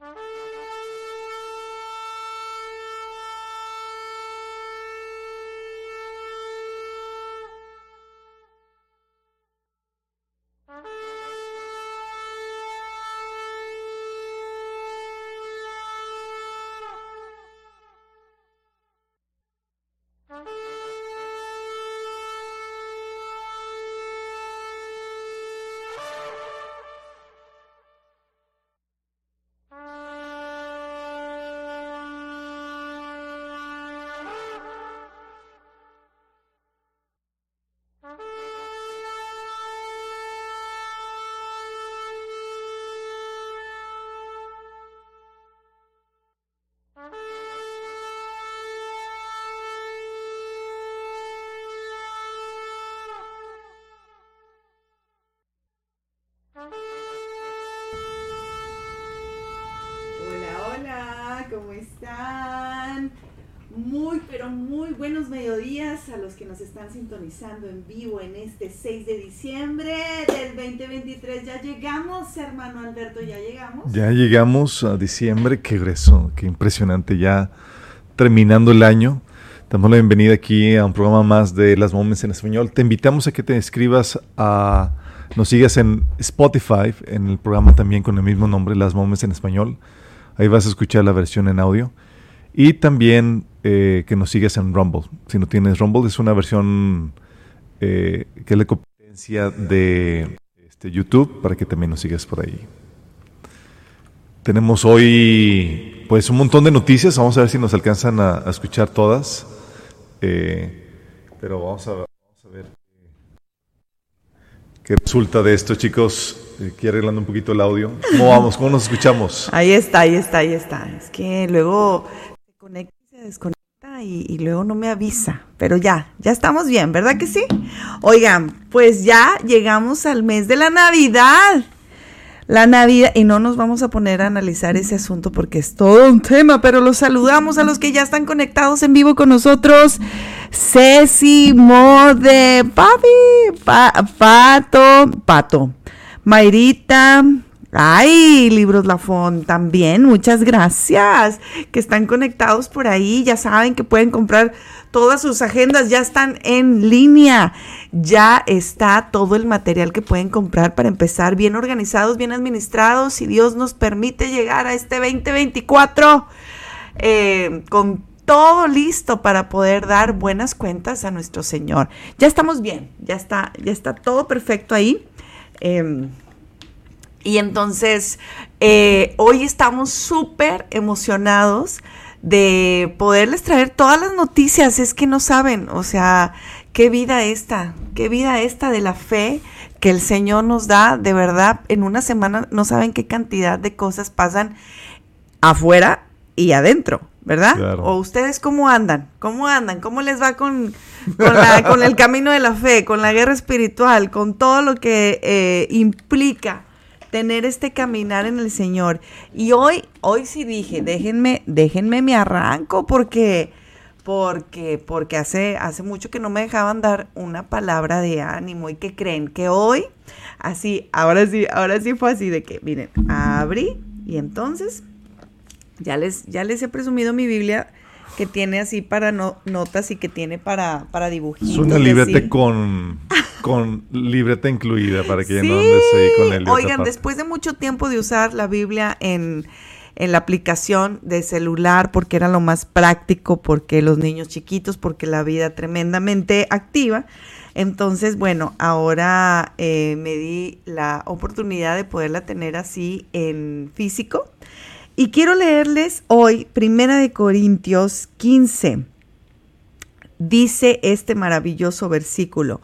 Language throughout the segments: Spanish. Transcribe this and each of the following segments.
Bye. que nos están sintonizando en vivo en este 6 de diciembre del 2023. Ya llegamos, hermano Alberto, ya llegamos. Ya llegamos a diciembre, qué grueso, qué impresionante, ya terminando el año. Damos la bienvenida aquí a un programa más de Las Moments en Español. Te invitamos a que te inscribas a, nos sigas en Spotify, en el programa también con el mismo nombre, Las Moments en Español. Ahí vas a escuchar la versión en audio. Y también eh, que nos sigas en Rumble. Si no tienes Rumble, es una versión eh, que es la competencia de este, YouTube para que también nos sigas por ahí. Tenemos hoy pues un montón de noticias. Vamos a ver si nos alcanzan a, escuchar todas. Eh, pero vamos a, ver qué resulta de esto, chicos. Eh, Aquí arreglando un poquito el audio. ¿Cómo vamos? ¿Cómo nos escuchamos? Ahí está, ahí está, ahí está. Es que luego conecta y se desconecta y, luego no me avisa. Pero ya, ya estamos bien, ¿verdad que sí? Oigan, pues ya llegamos al mes de la Navidad. La Navidad, y no nos vamos a poner a analizar ese asunto porque es todo un tema, pero los saludamos a los que ya están conectados en vivo con nosotros. Ceci, Mode, Papi, Pa- Pato, Pato, Mayrita, ay, Libros Lafón también, muchas gracias que están conectados por ahí, ya saben que pueden comprar todas sus agendas, ya están en línea, ya está todo el material que pueden comprar para empezar bien organizados, bien administrados, si Dios nos permite llegar a este 2024 eh, con todo listo para poder dar buenas cuentas a nuestro Señor. Ya estamos bien, ya está, ya está todo perfecto ahí. Eh, y entonces, eh, hoy estamos súper emocionados de poderles traer todas las noticias. Es que no saben, o sea, qué vida esta, qué vida esta de la fe que el Señor nos da. De verdad, en una semana no saben qué cantidad de cosas pasan afuera y adentro, ¿verdad? O ustedes cómo andan, cómo andan, cómo les va con, con, el camino de la fe, con la guerra espiritual, con todo lo que eh, implica tener este caminar en el Señor. Y hoy, hoy sí dije, déjenme, déjenme me arranco porque, porque, porque hace, hace mucho que no me dejaban dar una palabra de ánimo y que creen que hoy, así, ahora sí, ahora sí fue así de que, miren, abrí y entonces ya les, ya les he presumido mi Biblia que tiene así para notas y que tiene para, para dibujitos. Es una libreta con, con libreta incluida para que ya no andes ahí con el Oigan, después de mucho tiempo de usar la Biblia en, en la aplicación de celular porque era lo más práctico, porque los niños chiquitos, porque la vida tremendamente activa. Entonces, bueno, ahora eh, me di la oportunidad de poderla tener así en físico y quiero leerles hoy Primera de Corintios 15. Dice este maravilloso versículo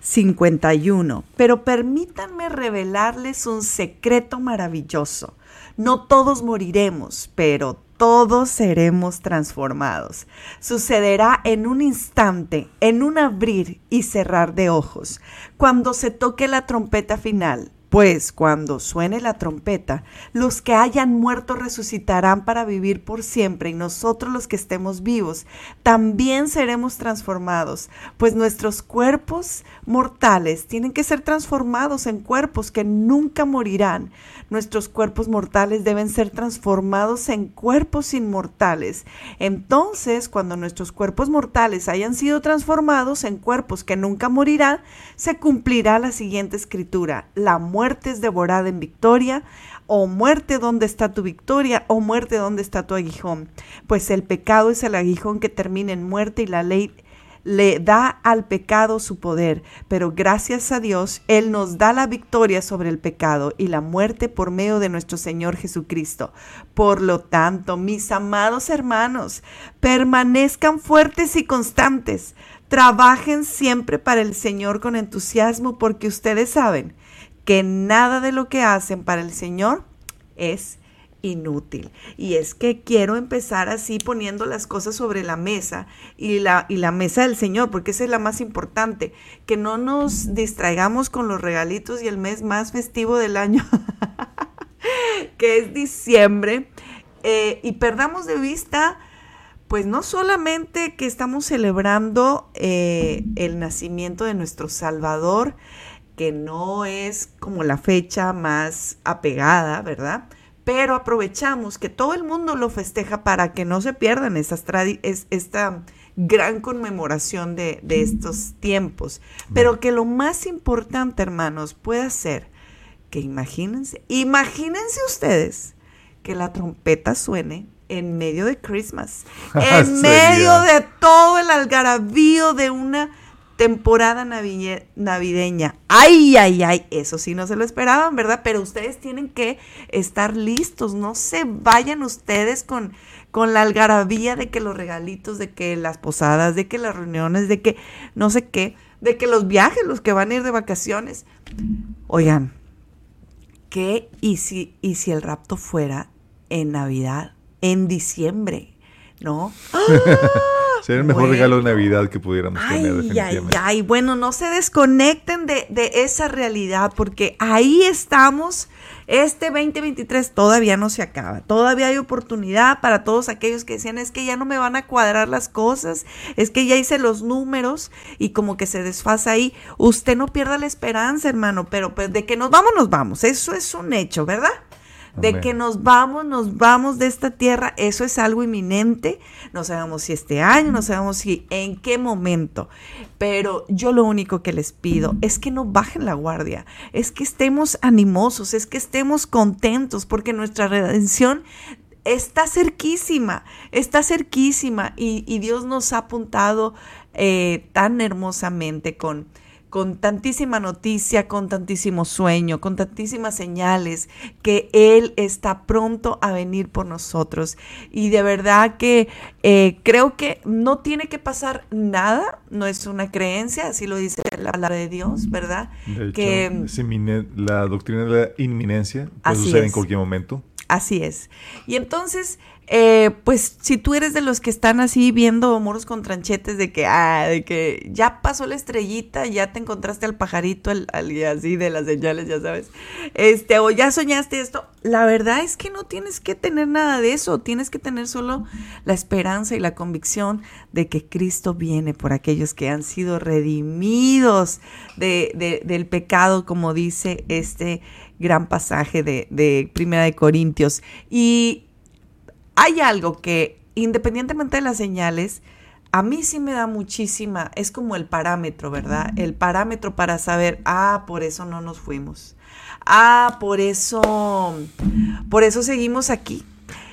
51, pero permítanme revelarles un secreto maravilloso. No todos moriremos, pero todos seremos transformados. Sucederá en un instante, en un abrir y cerrar de ojos, cuando se toque la trompeta final pues cuando suene la trompeta, los que hayan muerto resucitarán para vivir por siempre y nosotros los que estemos vivos también seremos transformados, pues nuestros cuerpos mortales tienen que ser transformados en cuerpos que nunca morirán. Nuestros cuerpos mortales deben ser transformados en cuerpos inmortales. Entonces, cuando nuestros cuerpos mortales hayan sido transformados en cuerpos que nunca morirán, se cumplirá la siguiente escritura. La muerte muerte es devorada en victoria, o muerte donde está tu victoria, o muerte donde está tu aguijón. Pues el pecado es el aguijón que termina en muerte y la ley le da al pecado su poder, pero gracias a Dios, Él nos da la victoria sobre el pecado y la muerte por medio de nuestro Señor Jesucristo. Por lo tanto, mis amados hermanos, permanezcan fuertes y constantes. Trabajen siempre para el Señor con entusiasmo porque ustedes saben que nada de lo que hacen para el Señor es inútil. Y es que quiero empezar así poniendo las cosas sobre la mesa y la, y la mesa del Señor, porque esa es la más importante, que no nos distraigamos con los regalitos y el mes más festivo del año, que es diciembre, eh, y perdamos de vista pues no solamente que estamos celebrando eh, el nacimiento de nuestro Salvador, que no es como la fecha más apegada, ¿verdad? Pero aprovechamos que todo el mundo lo festeja para que no se pierdan estas es, esta gran conmemoración de, de estos tiempos. Pero que lo más importante, hermanos, puede ser que imagínense, imagínense ustedes que la trompeta suene en medio de Christmas, en medio de todo el algarabío de una temporada navideña. Ay, ay, ay, eso sí no se lo esperaban, ¿verdad? Pero ustedes tienen que estar listos, no se vayan ustedes con, con la algarabía de que los regalitos, de que las posadas, de que las reuniones, de que no sé qué, de que los viajes, los que van a ir de vacaciones. Oigan, ¿qué y si, y si el rapto fuera en Navidad, en diciembre? ¿No? ¡Ah! Sería el mejor regalo de Navidad que pudiéramos tener. Ay, ay, bueno, no se desconecten de, esa realidad porque ahí estamos. Este 2023 todavía no se acaba. Todavía hay oportunidad para todos aquellos que decían es que ya no me van a cuadrar las cosas, es que ya hice los números y como que se desfasa ahí. Usted no pierda la esperanza, hermano, pero pues de que nos vamos, nos vamos. Eso es un hecho, ¿verdad? De que nos vamos, nos vamos de esta tierra, eso es algo inminente, no sabemos si este año, no sabemos si en qué momento, pero yo lo único que les pido es que no bajen la guardia, es que estemos animosos, es que estemos contentos, porque nuestra redención está cerquísima, está cerquísima y, Dios nos ha apuntado eh, tan hermosamente con con tantísima noticia, con tantísimo sueño, con tantísimas señales, que Él está pronto a venir por nosotros. Y de verdad que eh, creo que no tiene que pasar nada, no es una creencia, así lo dice la palabra de Dios, ¿verdad? que la doctrina de la inminencia puede suceder en cualquier momento. Así es. Y entonces eh, pues si tú eres de los que están así viendo moros con tranchetes de que, ah, de que ya pasó la estrellita, ya te encontraste al pajarito, al, así de las señales, ya sabes, este, o ya soñaste esto, la verdad es que no tienes que tener nada de eso, tienes que tener solo la esperanza y la convicción de que Cristo viene por aquellos que han sido redimidos de, del pecado, como dice este gran pasaje de, de Primera de Corintios. Y hay algo que, independientemente de las señales, a mí sí me da muchísima, es como el parámetro, ¿verdad? El parámetro para saber, ah, por eso no nos fuimos. Ah, por eso, por eso seguimos aquí.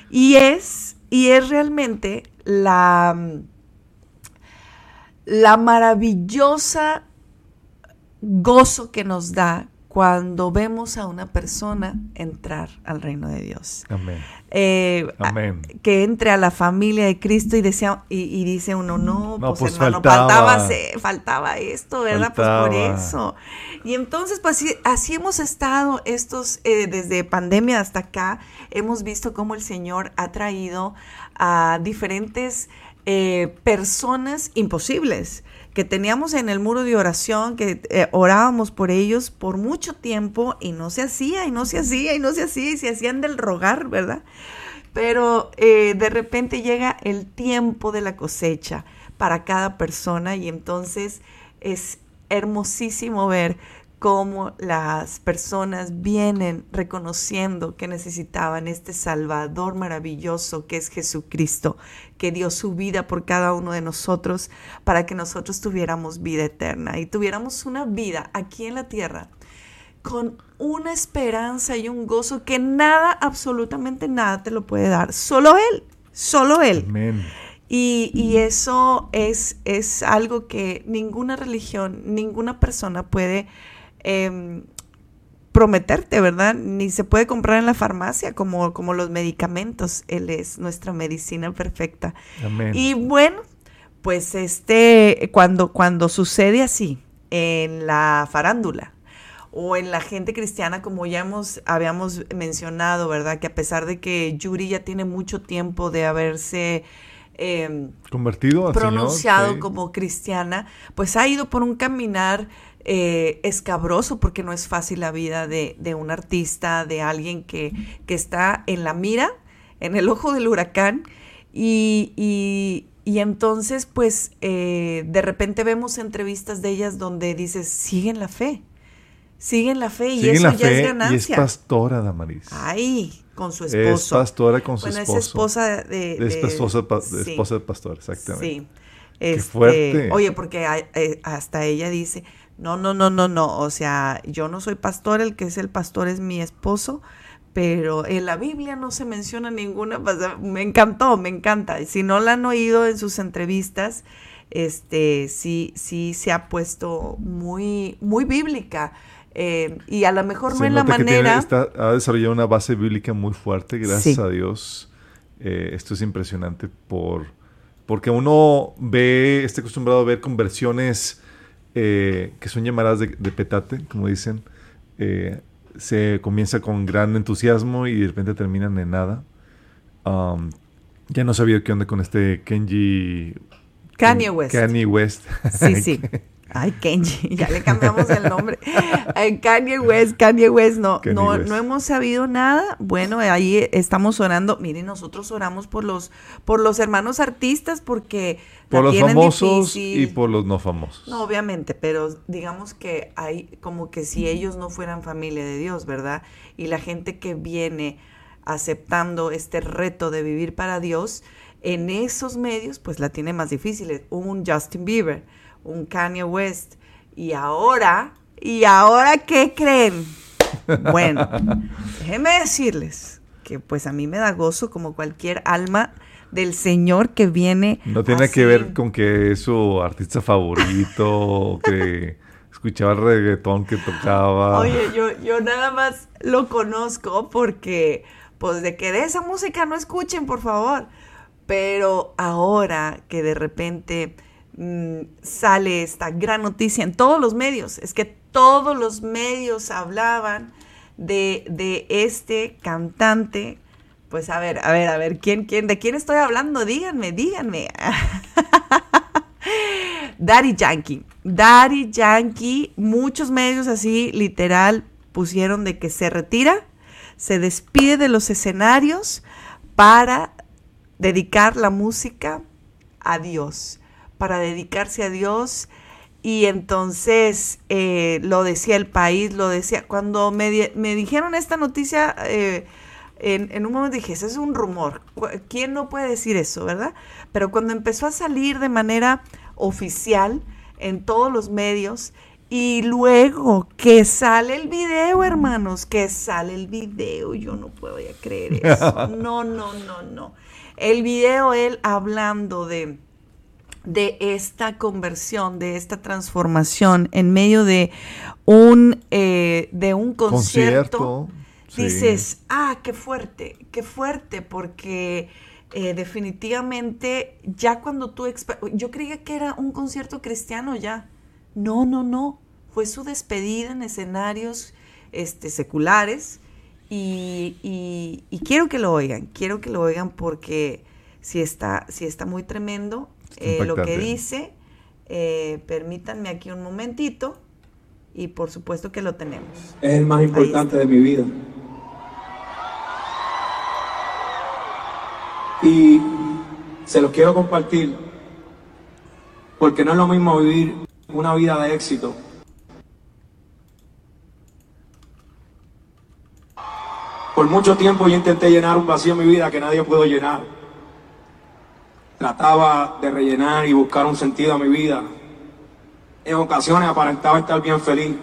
Y es, y es realmente la, la maravillosa gozo que nos da cuando vemos a una persona entrar al reino de Dios. Amén. Eh, que entre a la familia de Cristo y, desea, y, dice uno, no, pues, pues, hermano, faltaba, faltaba, esto, ¿verdad? Pues por eso. Y entonces, pues así, hemos estado estos, eh, desde pandemia hasta acá, hemos visto cómo el Señor ha traído a diferentes eh, personas imposibles que teníamos en el muro de oración, que eh, orábamos por ellos por mucho tiempo y no se hacía, y no se hacía, y no se hacía, y se hacían del rogar, ¿verdad? Pero eh, de repente llega el tiempo de la cosecha para cada persona y entonces es hermosísimo ver cómo las personas vienen reconociendo que necesitaban este Salvador maravilloso que es Jesucristo, que dio su vida por cada uno de nosotros para que nosotros tuviéramos vida eterna y tuviéramos una vida aquí en la tierra con una esperanza y un gozo que nada, absolutamente nada te lo puede dar, solo Él, solo Él. Y, eso es, es algo que ninguna religión, ninguna persona puede Em, prometerte, ¿verdad? Ni se puede comprar en la farmacia como, como los medicamentos. Él es nuestra medicina perfecta. Y bueno, pues este, cuando, cuando sucede así en la farándula o en la gente cristiana, como ya hemos, habíamos mencionado, ¿verdad? Que a pesar de que Yuri ya tiene mucho tiempo de haberse em, convertido, pronunciado como cristiana, pues ha ido por un caminar eh, escabroso porque no es fácil la vida de, un artista, de alguien que, está en la mira, en el ojo del huracán y, entonces pues eh, de repente vemos entrevistas de ellas donde dices, siguen la fe, siguen la fe y eso ya es ganancia. Y es pastora, Damaris. Ay, con su esposo. Es pastora con su esposo. Es esposa de... es esposa, de, pastor, exactamente. Sí. Qué este, fuerte. Oye, porque eh, hasta ella dice, no, no, no, no, no. O sea, yo no soy pastor, el que es el pastor es mi esposo, pero en la Biblia no se menciona ninguna. Me encantó, me encanta. Si no la han oído en sus entrevistas, este, sí, sí se ha puesto muy, muy bíblica. Eh, y a lo mejor no en la manera. ha desarrollado una base bíblica muy fuerte, gracias a Dios. Eh, esto es impresionante por porque uno ve, está acostumbrado a ver conversiones eh, que son llamadas de, petate, como dicen, eh, se comienza con gran entusiasmo y de repente terminan en nada. Um, ya no sabía qué onda con este Kenji. Kanye West. Kanye West. Sí, sí. Ay, Kenji, ya le cambiamos el nombre. Kanye West, Kanye West, no, no, no hemos sabido nada. Bueno, ahí estamos orando. Miren, nosotros oramos por los, por los hermanos artistas porque por los famosos y por los no famosos. No, obviamente, pero digamos que hay como que si ellos no fueran familia de Dios, ¿verdad? Y la gente que viene aceptando este reto de vivir para Dios, en esos medios, pues la tiene más difícil. Un Justin Bieber un Kanye West. Y ahora, ¿y ahora qué creen? Bueno, déjenme decirles que pues a mí me da gozo como cualquier alma del Señor que viene. No tiene que ver con que es su artista favorito, que escuchaba el reggaetón que tocaba. Oye, yo, yo nada más lo conozco porque, pues de que de esa música no escuchen, por favor. Pero ahora que de repente Mm, sale esta gran noticia en todos los medios. Es que todos los medios hablaban de, este cantante Pues a ver, a ver, a ver, ¿quién, quién, de quién estoy hablando? Díganme, díganme. Daddy Yankee. Daddy Yankee, muchos medios así, literal, pusieron de que se retira, se despide de los escenarios para dedicar la música a Dios, para dedicarse a Dios. Y entonces eh, lo decía el país, lo decía. Cuando me, dijeron esta noticia, eh, en, un momento dije, eso es un rumor. ¿Quién no puede decir eso, verdad? Pero cuando empezó a salir de manera oficial en todos los medios y luego que sale el video, hermanos, que sale el video, yo no puedo ya creer eso. No, no, no, no. El video, él hablando de, de esta conversión, de esta transformación en medio de un, eh, de un concierto dices, ah, qué fuerte, qué fuerte, porque eh, definitivamente ya cuando tú, yo creía que era un concierto cristiano ya. No, no, no, fue su despedida en escenarios este, seculares y, y, quiero que lo oigan, quiero que lo oigan porque si está, si está muy tremendo eh, lo que dice. Eh, permítanme aquí un momentito y por supuesto que lo tenemos. Es el más importante de mi vida. Y se los quiero compartir porque no es lo mismo vivir una vida de éxito. Por mucho tiempo yo intenté llenar un vacío en mi vida que nadie pudo llenar. Trataba de rellenar y buscar un sentido a mi vida. En ocasiones aparentaba estar bien feliz,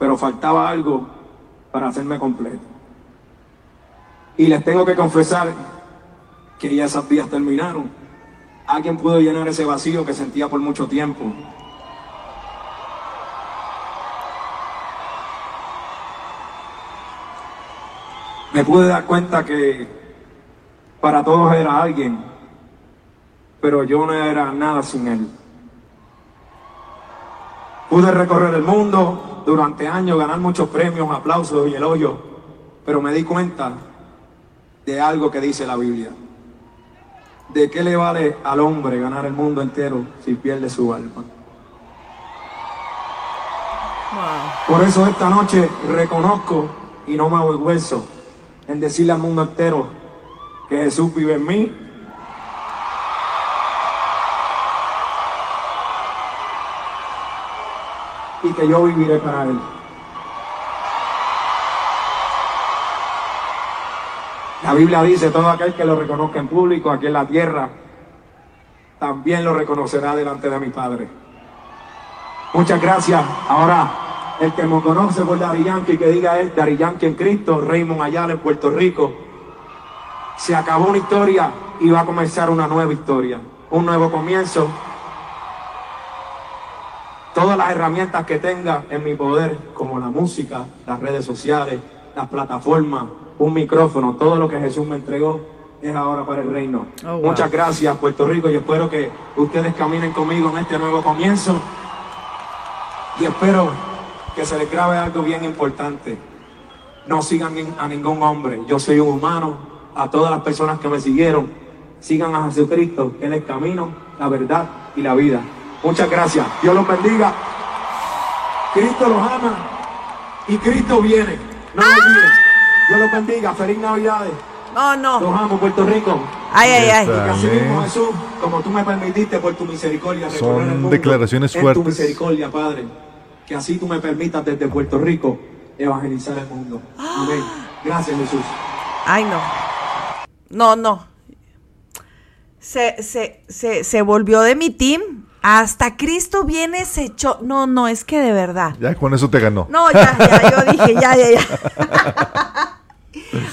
pero faltaba algo para hacerme completo. Y les tengo que confesar que ya esas días terminaron. Alguien pudo llenar ese vacío que sentía por mucho tiempo. Me pude dar cuenta que para todos era alguien, pero yo no era nada sin él. Pude recorrer el mundo durante años, ganar muchos premios, aplausos y elogios, pero me di cuenta de algo que dice la Biblia. ¿De qué le vale al hombre ganar el mundo entero si pierde su alma? Por eso esta noche reconozco y no me avergüenzo en decirle al mundo entero que Jesús vive en mí. Que yo viviré para Él. La Biblia dice, todo aquel que lo reconozca en público aquí en la tierra, también lo reconocerá delante de mi Padre. Muchas gracias. Ahora, el que me conoce por Dari Yankee, que diga él, Dari Yankee en Cristo, Raymond Ayala en Puerto Rico. Se acabó una historia y va a comenzar una nueva historia, un nuevo comienzo. Todas las herramientas que tenga en mi poder, como la música, las redes sociales, las plataformas, un micrófono, todo lo que Jesús me entregó es ahora para el reino. Oh, Muchas gracias Puerto Rico y espero que ustedes caminen conmigo en este nuevo comienzo y espero que se les grabe algo bien importante. No sigan a ningún hombre, yo soy un humano, a todas las personas que me siguieron, sigan a Jesucristo, Él es el camino, la verdad y la vida. Muchas gracias, Dios los bendiga. Cristo los ama y Cristo viene. No lo olviden. Dios los bendiga. Feliz Navidades. No, no. Los amo, Puerto Rico. Ay, ay, ay. Y así mismo, Jesús, como tú me permitiste por tu misericordia el mundo. declaraciones fuertes. tu misericordia, Padre. Que así tú me permitas desde Puerto Rico evangelizar el mundo. Amén. Gracias, Jesús. Ay, no. No, no. Se, se, se, se volvió de mi team. Hasta Cristo viene ese hecho. No, no, es que de verdad. Ya con eso te ganó. No, ya, ya, yo dije, ya, ya, ya.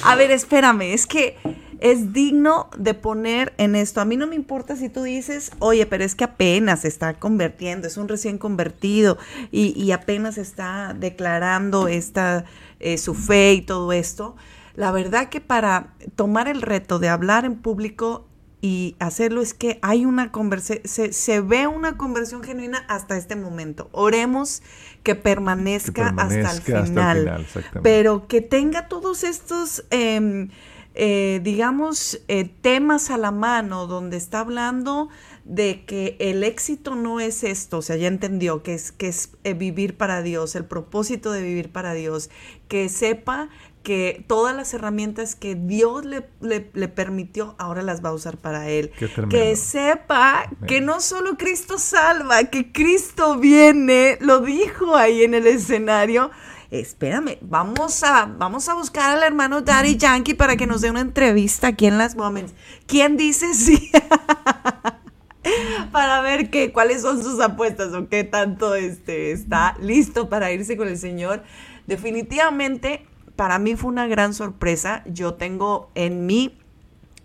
A ver, espérame, es que es digno de poner en esto. A mí no me importa si tú dices, oye, pero es que apenas se está convirtiendo, es un recién convertido y, apenas está declarando esta, eh, su fe y todo esto. La verdad que para tomar el reto de hablar en público y hacerlo es que hay una conversación, se, ve una conversión genuina hasta este momento. Oremos que permanezca, hasta el final, pero que tenga todos estos... Em, eh, digamos, eh, temas a la mano donde está hablando de que el éxito no es esto, o sea, ya entendió que es, que es eh, vivir para Dios, el propósito de vivir para Dios, que sepa que todas las herramientas que Dios le, le, permitió, ahora las va a usar para Él. Que sepa que no solo Cristo salva, que Cristo viene, lo dijo ahí en el escenario, espérame, vamos a, vamos a buscar al hermano Daddy Yankee para que nos dé una entrevista aquí en Las Moments. ¿Quién dice sí? para ver qué, cuáles son sus apuestas o qué tanto este, está listo para irse con el Señor. Definitivamente, para mí fue una gran sorpresa. Yo tengo en mi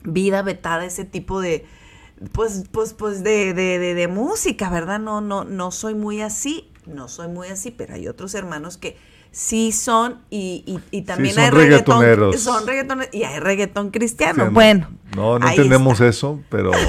vida vetada ese tipo de, pues, pues, pues de, de, de, música, ¿verdad? No, no, no soy muy así, no soy muy así, pero hay otros hermanos que sí son y, y, también hay reggaetón. Son reggaetoneros y hay reggaetón cristiano. bueno. No, no entendemos eso, pero...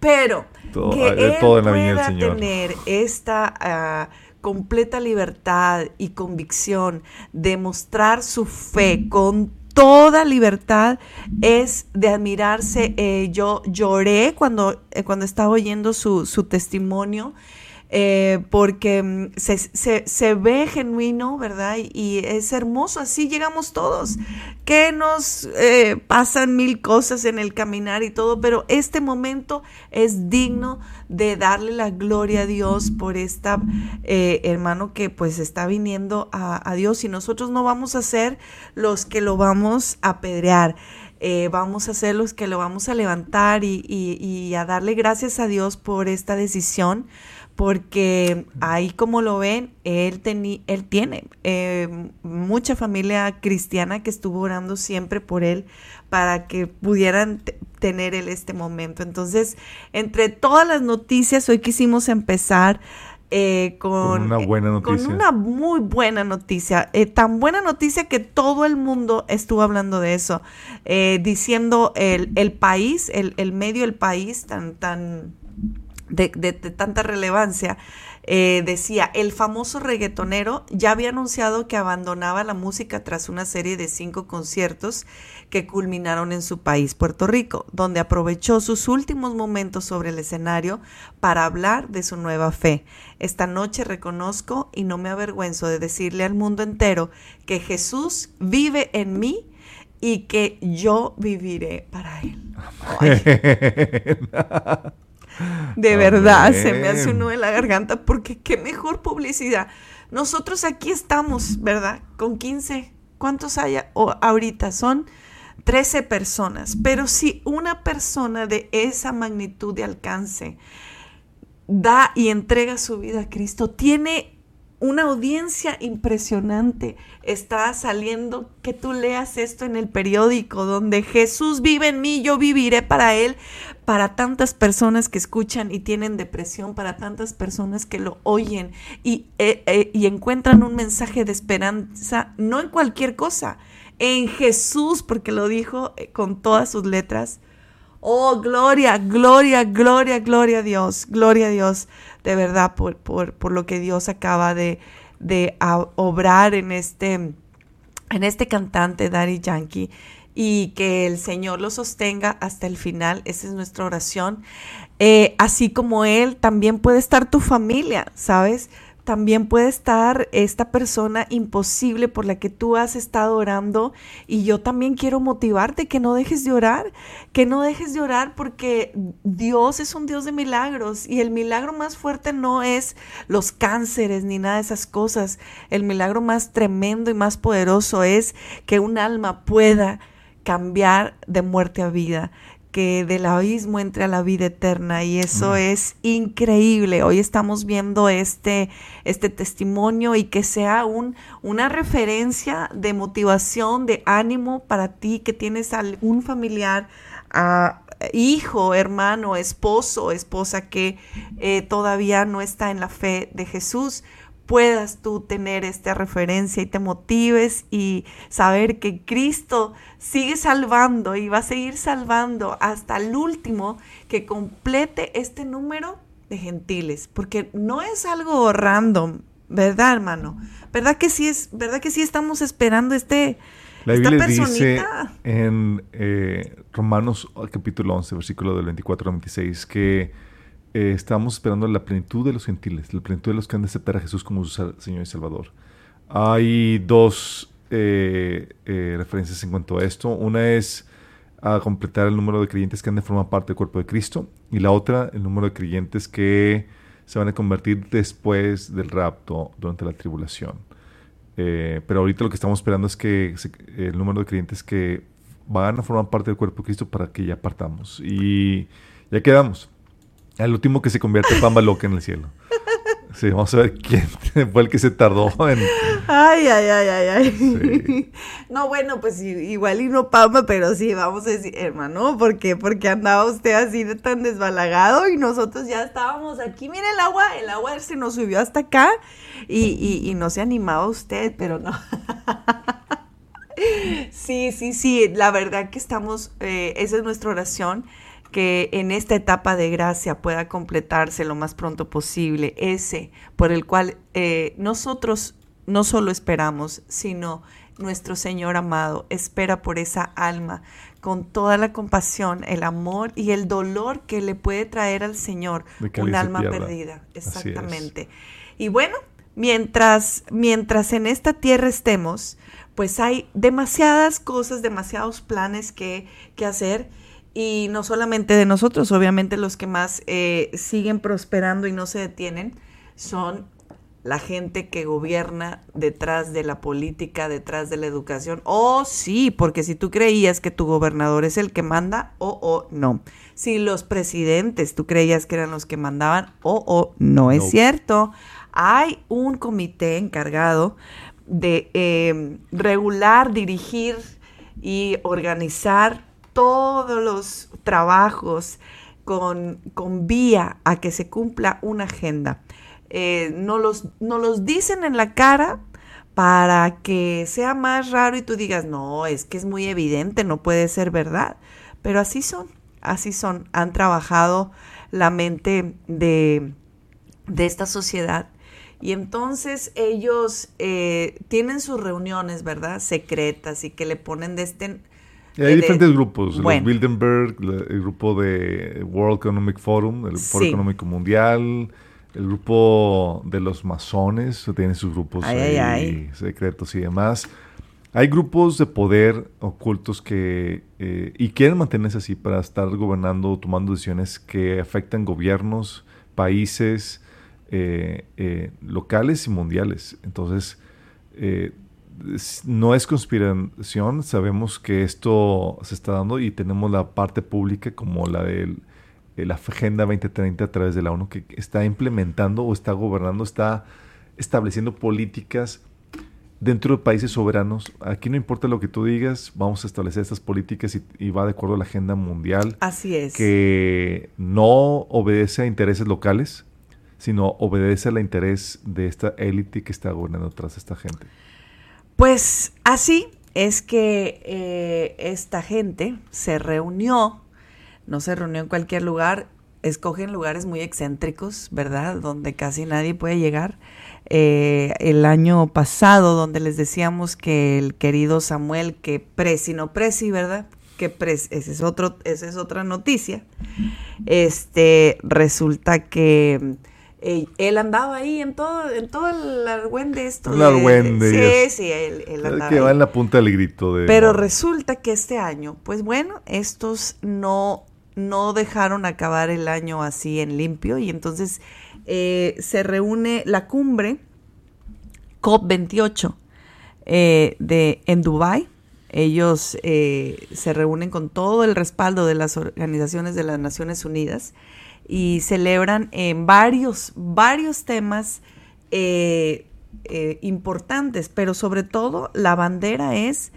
pero que él pueda tener esta ah, completa libertad y convicción de mostrar su fe con toda libertad es de admirarse. Eh, yo lloré cuando, eh, cuando estaba oyendo su, su testimonio eh, porque mm, se, ve genuino, ¿verdad? Y, es hermoso, así llegamos todos, que nos eh, pasan mil cosas en el caminar y todo, pero este momento es digno de darle la gloria a Dios por esta eh, hermano que pues está viniendo a, Dios y nosotros no vamos a ser los que lo vamos a apedrear. vamos a ser los que lo vamos a levantar y, y, a darle gracias a Dios por esta decisión, porque ahí como lo ven, él, él tiene eh, mucha familia cristiana que estuvo orando siempre por él para que pudieran tener él este momento. Entonces, entre todas las noticias, hoy quisimos empezar eh, con, una buena noticia. Con una muy buena noticia. Eh, tan buena noticia que todo el mundo estuvo hablando de eso, diciendo el, el país, el, el medio del país tan, tan de, tanta relevancia, eh, decía, el famoso reggaetonero ya había anunciado que abandonaba la música tras una serie de cinco conciertos que culminaron en su país, Puerto Rico, donde aprovechó sus últimos momentos sobre el escenario para hablar de su nueva fe. Esta noche reconozco y no me avergüenzo de decirle al mundo entero que Jesús vive en mí y que yo viviré para él. De verdad, se me hace uno de la garganta porque qué mejor publicidad. Nosotros aquí estamos, ¿verdad? Con 15, ¿cuántos hay ahorita? Son 13 personas, pero si una persona de esa magnitud de alcance da y entrega su vida a Cristo, tiene una audiencia impresionante. Está saliendo que tú leas esto en el periódico, donde Jesús vive en mí, yo viviré para Él, para tantas personas que escuchan y tienen depresión, para tantas personas que lo oyen y, eh, eh, y encuentran un mensaje de esperanza, no en cualquier cosa, en Jesús, porque lo dijo eh, con todas sus letras. Oh, gloria, gloria, gloria, gloria a Dios, gloria a Dios de verdad por, por, lo que Dios acaba de, de obrar en este, en este cantante Daddy Yankee y que el Señor lo sostenga hasta el final. Esa es nuestra oración. Eh, así como Él, también puede estar tu familia, ¿sabes? También puede estar esta persona imposible por la que tú has estado orando y yo también quiero motivarte que no dejes de orar, que no dejes de orar porque Dios es un Dios de milagros y el milagro más fuerte no es los cánceres ni nada de esas cosas, el milagro más tremendo y más poderoso es que un alma pueda cambiar de muerte a vida, que del abismo entre a la vida eterna y eso mm. es increíble. Hoy estamos viendo este, este testimonio y que sea un, una referencia de motivación, de ánimo para ti que tienes algún familiar, hijo, hermano, esposo, esposa que eh, todavía no está en la fe de Jesús puedas tú tener esta referencia y te motives y saber que Cristo sigue salvando y va a seguir salvando hasta el último que complete este número de gentiles, porque no es algo random, ¿verdad, hermano? ¿Verdad que sí es, verdad que sí estamos esperando este La Biblia dice en eh, Romanos capítulo 11, versículo del 24 al 26, que eh, estamos esperando la plenitud de los gentiles, la plenitud de los que han de aceptar a Jesús como su Señor y Salvador. Hay dos eh, referencias en cuanto a esto. Una es a completar el número de creyentes que han de formar parte del cuerpo de Cristo y la otra el número de creyentes que se van a convertir después del rapto durante la tribulación. Eh, pero ahorita lo que estamos esperando es que el número de creyentes que van a formar parte del cuerpo de Cristo para que ya partamos. Y ya quedamos. El último que se convierte en Pamba Loca en el cielo. Sí, vamos a ver quién fue el que se tardó en. Ay, ay, ay, ay, ay. No, bueno, pues igual y no Pamba, pero sí, vamos a decir, hermano, ¿por qué? Porque andaba usted así de tan desbalagado y nosotros ya estábamos aquí. Mire el agua, el agua se nos subió hasta acá y, y, no se animaba usted, pero no. Sí, sí, sí, la verdad que estamos, eh, esa es nuestra oración que en esta etapa de gracia pueda completarse lo más pronto posible, ese por el cual eh, nosotros no solo esperamos, sino nuestro Señor amado espera por esa alma con toda la compasión, el amor y el dolor que le puede traer al Señor un alma perdida. Exactamente. Y bueno, mientras, mientras en esta tierra estemos, pues hay demasiadas cosas, demasiados planes que, que hacer y no solamente de nosotros, obviamente los que más eh, siguen prosperando y no se detienen son la gente que gobierna detrás de la política, detrás de la educación. Oh, sí, porque si tú creías que tu gobernador es el que manda, oh, oh, no. Si los presidentes tú creías que eran los que mandaban, oh, oh, no, es cierto. Hay un comité encargado de eh, regular, dirigir y organizar todos los trabajos con, con vía a que se cumpla una agenda. Eh, no, los, no los dicen en la cara para que sea más raro y tú digas, no, es que es muy evidente, no puede ser verdad. Pero así son, así son. Han trabajado la mente de, de esta sociedad y entonces ellos eh, tienen sus reuniones, ¿verdad? Secretas y que le ponen de este hay diferentes grupos, el Bilderberg, el grupo de World Economic Forum, el Foro Económico Mundial, el grupo de los masones, tienen sus grupos secretos y demás. Hay grupos de poder ocultos que eh, y quieren mantenerse así para estar gobernando, tomando decisiones que afectan gobiernos, países, eh, eh, locales y mundiales. Entonces, no es conspiración, sabemos que esto se está dando y tenemos la parte pública como la de la Agenda 2030 a través de la ONU que está implementando o está gobernando, está estableciendo políticas dentro de países soberanos. Aquí no importa lo que tú digas, vamos a establecer estas políticas y, va de acuerdo a la agenda mundial. Así es. Que no obedece a intereses locales, sino obedece al interés de esta élite que está gobernando tras esta gente. Pues así es que eh, esta gente se reunió, no se reunió en cualquier lugar, escogen lugares muy excéntricos, ¿verdad? Donde casi nadie puede llegar. Eh, el año pasado, donde les decíamos que el querido Samuel, que presi, no presi, ¿verdad? Que pres, ese es otro, esa es otra noticia. Este, resulta que él andaba ahí en todo, en todo el argüende esto. El argüende. Sí, sí, él, andaba Que va en la punta del grito de... Pero resulta que este año, pues bueno, estos no, no dejaron acabar el año así en limpio y entonces eh, se reúne la cumbre COP28 eh, de, en Dubái. Ellos eh, se reúnen con todo el respaldo de las organizaciones de las Naciones Unidas y celebran en varios, varios temas eh, eh, importantes, pero sobre todo la bandera es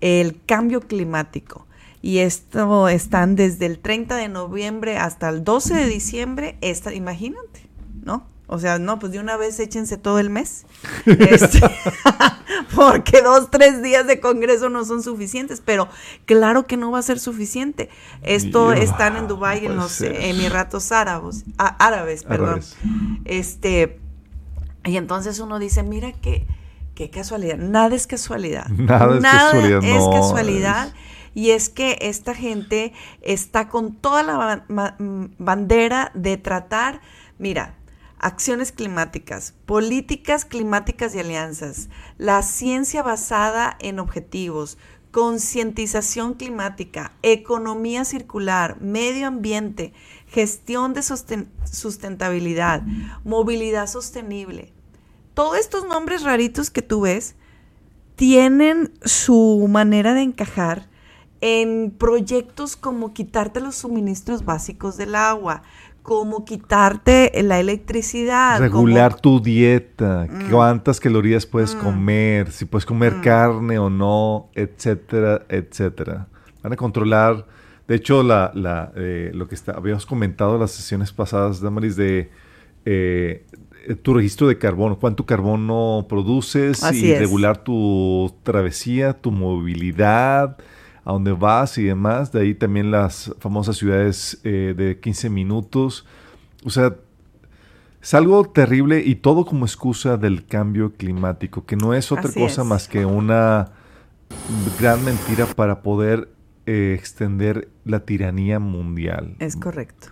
el cambio climático. Y esto están desde el 30 de noviembre hasta el 12 de diciembre, esta, imagínate, ¿no? O sea, no, pues de una vez échense todo el mes. Este, porque dos, tres días de congreso no son suficientes, pero claro que no va a ser suficiente. Esto están en Dubái, en los Emiratos Árabes, árabes, perdón. Este, y entonces uno dice, mira qué, Qué casualidad. Nada es casualidad. Nada es casualidad. Es casualidad. Y es que esta gente está con toda la bandera de tratar, mira, acciones climáticas, políticas climáticas y alianzas, la ciencia basada en objetivos, concientización climática, economía circular, medio ambiente, gestión de sustentabilidad, movilidad sostenible. Todos estos nombres raritos que tú ves tienen su manera de encajar en proyectos como quitarte los suministros básicos del agua, como quitarte la electricidad. Regular tu dieta, mm. cuántas calorías puedes mm. comer, si puedes comer mm. carne o no, etcétera, etcétera. Van a controlar, de hecho, la, la, eh, lo que está, habíamos comentado en las sesiones pasadas, Damaris, de eh, tu registro de carbono, cuánto carbono produces y regular tu travesía, tu movilidad, a dónde vas y demás. De ahí también las famosas ciudades eh, de 15 minutos. O sea, es algo terrible y todo como excusa del cambio climático, que no es otra cosa más que una gran mentira para poder eh, extender la tiranía mundial. Es correcto.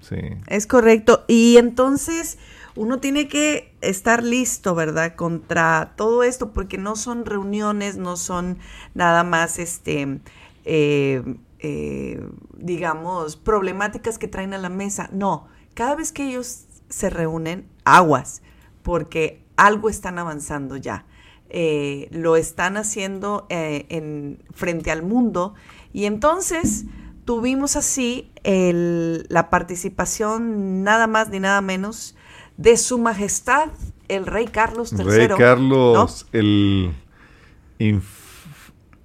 Sí. Es correcto. Y entonces uno tiene que estar listo, ¿verdad? Contra todo esto, porque no son reuniones, no son nada más, este, eh, eh, digamos, problemáticas que traen a la mesa. No, cada vez que ellos se reúnen, aguas, porque algo están avanzando ya. Eh, lo están haciendo en, frente al mundo. Y entonces tuvimos así la participación nada más ni nada menos de su majestad el rey Carlos III. Rey Carlos, el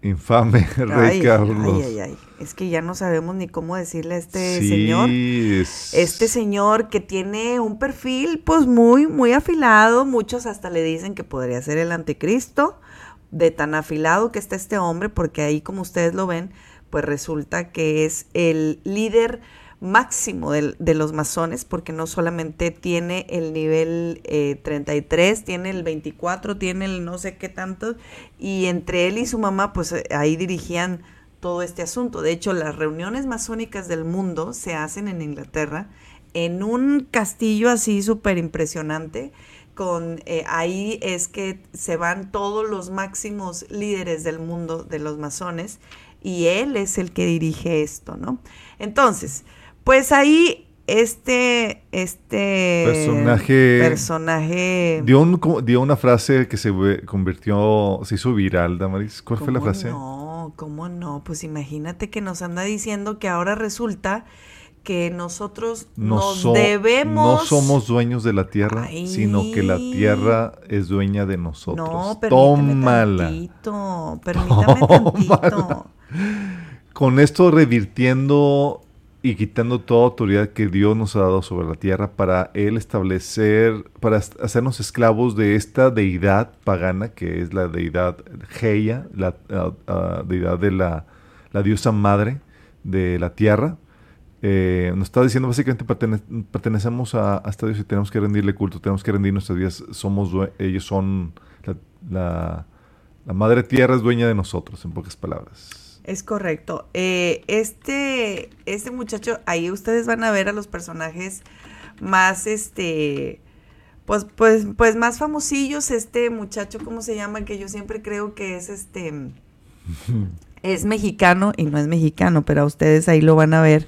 infame rey Carlos. Ay, ay, ay. Es que ya no sabemos ni cómo decirle a este señor. Este señor que tiene un perfil pues muy, muy afilado. Muchos hasta le dicen que podría ser el anticristo. De tan afilado que está este hombre, porque ahí como ustedes lo ven, pues resulta que es el líder máximo de, de, los masones, porque no solamente tiene el nivel 33, eh, tiene el 24, tiene el no sé qué tanto, y entre él y su mamá, pues eh, ahí dirigían todo este asunto. De hecho, las reuniones masónicas del mundo se hacen en Inglaterra, en un castillo así súper impresionante, con eh, ahí es que se van todos los máximos líderes del mundo de los masones, y él es el que dirige esto, ¿no? Entonces, pues ahí este, este personaje, personaje dio, dio una frase que se convirtió, se hizo viral, Damaris. ¿Cuál fue la frase? No, ¿cómo no? Pues imagínate que nos anda diciendo que ahora resulta que nosotros nos debemos... No somos dueños de la tierra, sino que la tierra es dueña de nosotros. No, permítame Tómala. tantito, permítame tantito. Con esto revirtiendo y quitando toda autoridad que Dios nos ha dado sobre la tierra para Él establecer, para hacernos esclavos de esta deidad pagana que es la deidad Geia, la deidad de la, diosa madre de la tierra. Eh, nos está diciendo básicamente pertenecemos a, esta Dios y tenemos que rendirle culto, tenemos que rendir nuestras vidas, somos ellos son la, la madre tierra es dueña de nosotros, en pocas palabras. Es correcto. Eh, este, este muchacho, ahí ustedes van a ver a los personajes más, este, pues, pues, pues más famosillos. Este muchacho, ¿cómo se llama? Que yo siempre creo que es este, es mexicano y no es mexicano, pero a ustedes ahí lo van a ver.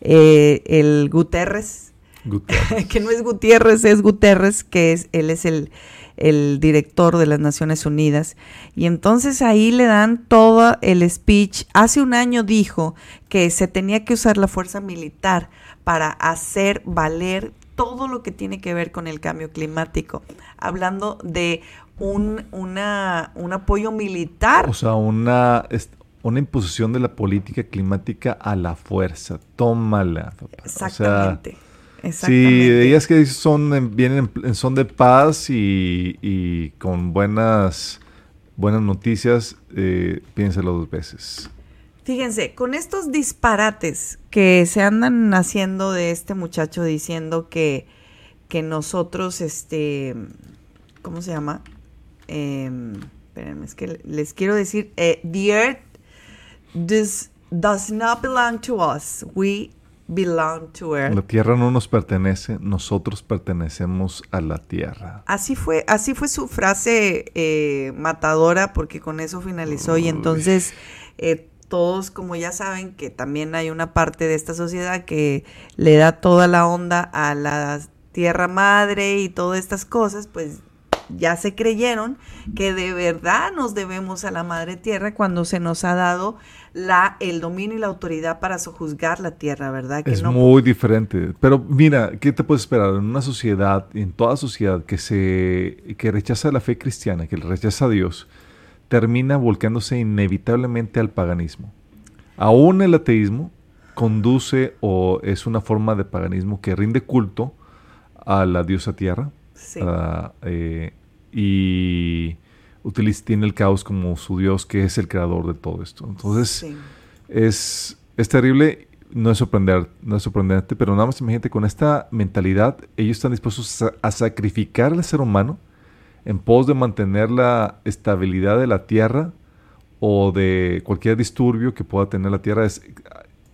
Eh, el Guterres, Guterres. que no es Gutiérrez, es Guterres, que es, él es el, el director de las Naciones Unidas. Y entonces ahí le dan todo el speech. Hace un año dijo que se tenía que usar la fuerza militar para hacer valer todo lo que tiene que ver con el cambio climático, hablando de un, una, un apoyo militar. O sea, una, una imposición de la política climática a la fuerza. Tómala. Exactamente. Sí, ellas que son, vienen en, son de paz y, con buenas, buenas noticias, eh, piénselo dos veces. Fíjense, con estos disparates que se andan haciendo de este muchacho diciendo que, que nosotros, este, ¿cómo se llama? em, espérenme, es que les quiero decir, eh, the earth does, does not belong to us, we belong to earth. La tierra no nos pertenece, nosotros pertenecemos a la tierra. Así fue, así fue su frase eh, matadora, porque con eso finalizó y entonces eh, todos, como ya saben, que también hay una parte de esta sociedad que le da toda la onda a la tierra madre y todas estas cosas, pues ya se creyeron que de verdad nos debemos a la madre tierra cuando se nos ha dado la, el dominio y la autoridad para sojuzgar la tierra, ¿verdad? es muy diferente. Pero mira, ¿qué te puedes esperar? En una sociedad, en toda sociedad que, se, que rechaza la fe cristiana, que rechaza a Dios, termina volcándose inevitablemente al paganismo. Aún el ateísmo conduce o es una forma de paganismo que rinde culto a la diosa tierra eh, y utiliza, tiene el caos como su dios que es el creador de todo esto. Entonces es, es terrible, no es, sorprender, no es sorprendente, pero nada más imagínate, con esta mentalidad ellos están dispuestos a sacrificar al ser humano en pos de mantener la estabilidad de la Tierra o de cualquier disturbio que pueda tener la Tierra, es,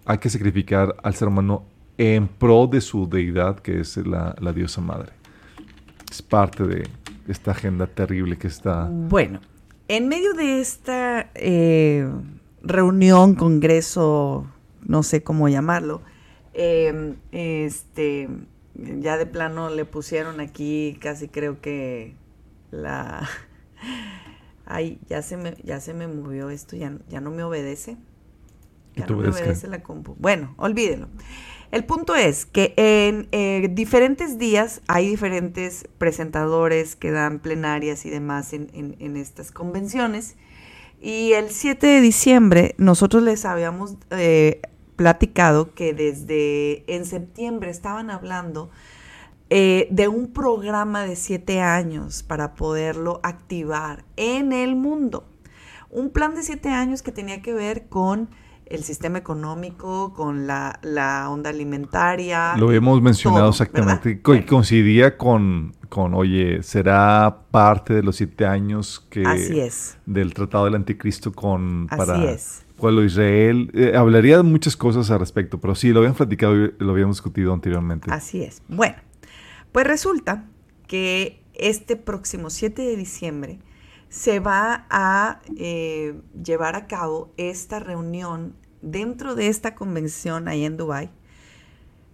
hay que sacrificar al ser humano en pro de su deidad, que es la, diosa madre. Es parte de esta agenda terrible que está... Bueno, en medio de esta eh, reunión, congreso, no sé cómo llamarlo, em, este, ya de plano le pusieron aquí casi creo que la... Ay, ya se me, ya se me movió esto, ya, ya no me obedece. Ya no me obedece la compu. Bueno, olvídelo. El punto es que en eh, diferentes días hay diferentes presentadores que dan plenarias y demás en, en, estas convenciones. Y el 7 de diciembre nosotros les habíamos eh, platicado que desde en septiembre estaban hablando eh, de un programa de siete años para poderlo activar en el mundo. Un plan de siete años que tenía que ver con el sistema económico, con la, onda alimentaria. Lo hemos mencionado exactamente. Y coincidía con, con, oye, será parte de los siete años que Así es. del Tratado del Anticristo con Así para es. pueblo Israel. Eh, hablaría de muchas cosas al respecto, pero sí, lo habíamos platicado y lo habíamos discutido anteriormente. Así es. Bueno, pues resulta que este próximo 7 de diciembre se va a eh, llevar a cabo esta reunión dentro de esta convención ahí en Dubái,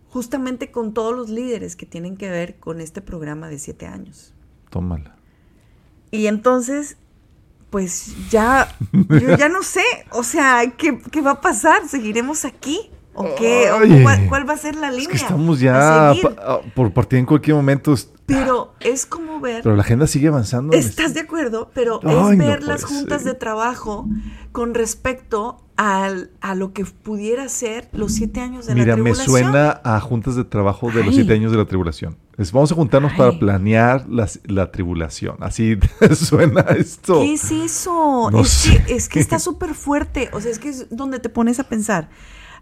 justamente con todos los líderes que tienen que ver con este programa de siete años. Tómala. Y entonces, pues ya, yo ya no sé, o sea, ¿qué, ¿qué, va a pasar? ¿Seguiremos aquí? ¿O qué? cuál, va a ser la línea? Es que estamos ya ah, por partir en cualquier momento. Pero es como ver. Pero la agenda sigue avanzando. ¿Estás de acuerdo? Pero es ver las juntas de trabajo con respecto al, a lo que pudiera ser los siete años de la tribulación. Mira, me suena a juntas de trabajo de los siete años de la tribulación. vamos a juntarnos para planear la tribulación. Así suena esto. ¿Qué es eso? es, que, es que está súper fuerte. O sea, es que es donde te pones a pensar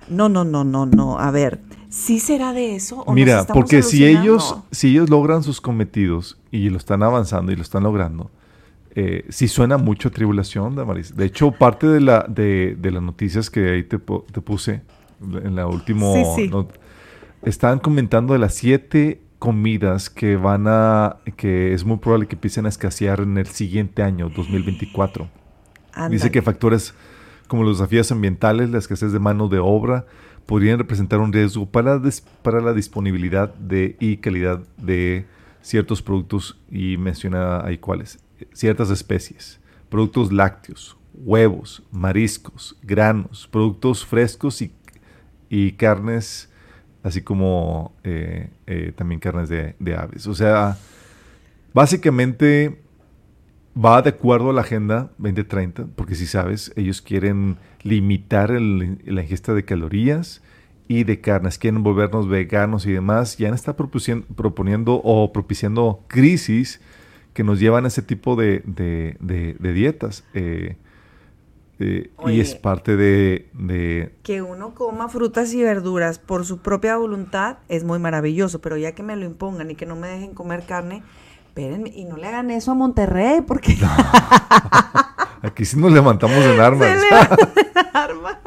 no, no, no, no, no. A ver, ¿sí será de eso? ¿o Mira, porque si ellos, si ellos logran sus cometidos y lo están avanzando y lo están logrando, eh, sí suena mucho tribulación, Damaris. De hecho, parte de, la, de, las noticias que ahí te, puse en la última... Sí, estaban comentando de las siete comidas que van a... que es muy probable que empiecen a escasear en el siguiente año, 2024. Dice que factores como los desafíos ambientales, la escasez de mano de obra, podrían representar un riesgo para, para la disponibilidad de, y calidad de ciertos productos y menciona ahí cuáles, ciertas especies, productos lácteos, huevos, mariscos, granos, productos frescos y, y carnes, así como eh, eh, también carnes de, de aves. O sea, básicamente va de acuerdo a la Agenda 2030, porque si sabes, ellos quieren limitar la ingesta de calorías y de carnes, quieren volvernos veganos y demás, ya están proponiendo o propiciando crisis que nos llevan a ese tipo de, dietas. Eh, eh, y es parte de, Que uno coma frutas y verduras por su propia voluntad es muy maravilloso, pero ya que me lo impongan y que no me dejen comer carne, espérenme, y no le hagan eso a Monterrey, porque... Aquí sí nos levantamos en armas. armas.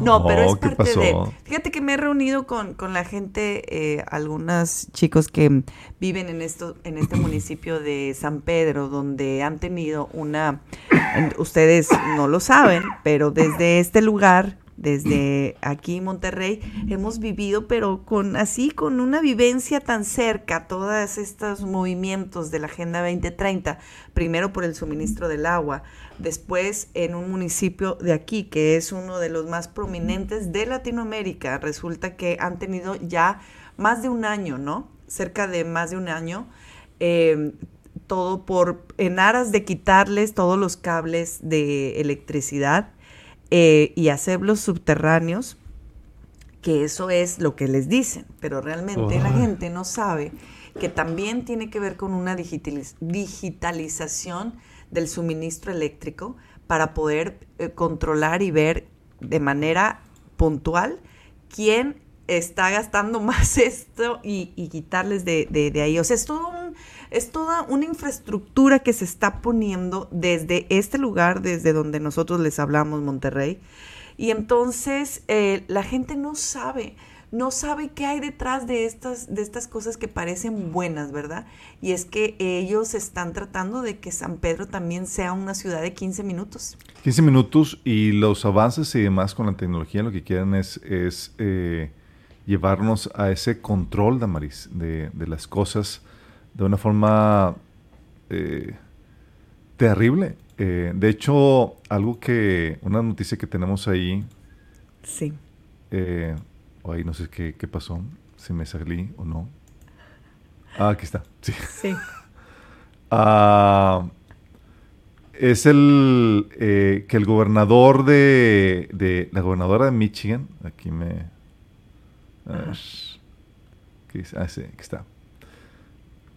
No, pero es parte de. Fíjate que me he reunido con, la gente, eh, algunos chicos que viven en esto, en este municipio de San Pedro, donde han tenido una, ustedes no lo saben, pero desde este lugar desde aquí Monterrey hemos vivido, pero con así, con una vivencia tan cerca, todos estos movimientos de la Agenda 2030, primero por el suministro del agua, después en un municipio de aquí, que es uno de los más prominentes de Latinoamérica, resulta que han tenido ya más de un año, ¿no? Cerca de más de un año. Eh, todo por en aras de quitarles todos los cables de electricidad eh, y hacerlos subterráneos, que eso es lo que les dicen, pero realmente la gente no sabe que también tiene que ver con una digitalización del suministro eléctrico para poder eh, controlar y ver de manera puntual quién está gastando más esto y, quitarles de, de, ahí. O sea, es todo un es toda una infraestructura que se está poniendo desde este lugar, desde donde nosotros les hablamos, Monterrey. Y entonces eh, la gente no sabe, no sabe qué hay detrás de estas, de estas cosas que parecen buenas, ¿verdad? Y es que ellos están tratando de que San Pedro también sea una ciudad de 15 minutos. 15 minutos y los avances y demás con la tecnología lo que quieren es, eh, llevarnos a ese control, Damaris, de, de las cosas de una forma eh, terrible. Eh, de hecho, algo que, una noticia que tenemos ahí. Sí. Eh, ahí no sé qué, pasó, si me salí o no. Ah, aquí está. Sí. sí. Ah, es el que el gobernador de, de, la gobernadora de Michigan, aquí me... Ah, aquí, ah, sí, aquí está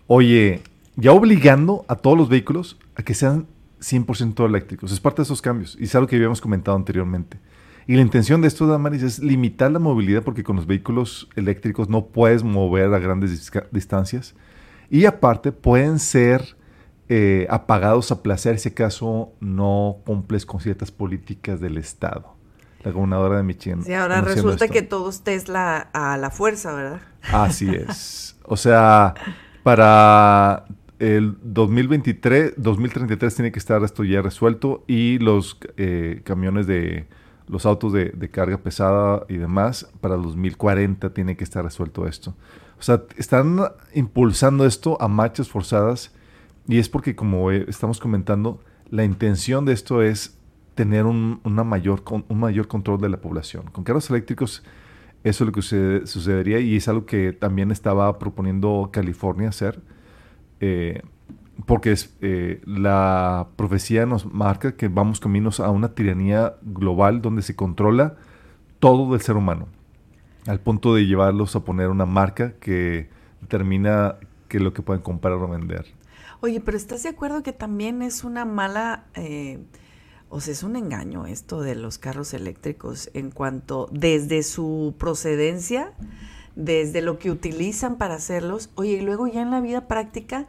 oye, ya obligando a todos los vehículos a que sean 100% eléctricos. Es parte de esos cambios y es algo que habíamos comentado anteriormente. Y la intención de esto, Damaris, es limitar la movilidad porque con los vehículos eléctricos no puedes mover a grandes distancias. Y aparte pueden ser eh, apagados a placer si acaso no cumples con ciertas políticas del Estado. La gobernadora de Michigan. Sí, ahora resulta que todo Tesla a la fuerza, ¿verdad? Así es. O sea, para el 2023, 2033 tiene que estar esto ya resuelto y los eh, camiones de los autos de, carga pesada y demás, para el 2040 tiene que estar resuelto esto. O sea, están impulsando esto a marchas forzadas y es porque, como eh, estamos comentando, la intención de esto es tener un, una mayor, un mayor control de la población. Con carros eléctricos eso es lo que sucedería y es algo que también estaba proponiendo California hacer, eh, porque es, eh, la profecía nos marca que vamos caminos a una tiranía global donde se controla todo del ser humano, al punto de llevarlos a poner una marca que determina qué es lo que pueden comprar o vender. Oye, pero ¿estás de acuerdo que también es una mala... Eh, o sea, es un engaño esto de los carros eléctricos en cuanto desde su procedencia, desde lo que utilizan para hacerlos, oye, y luego ya en la vida práctica,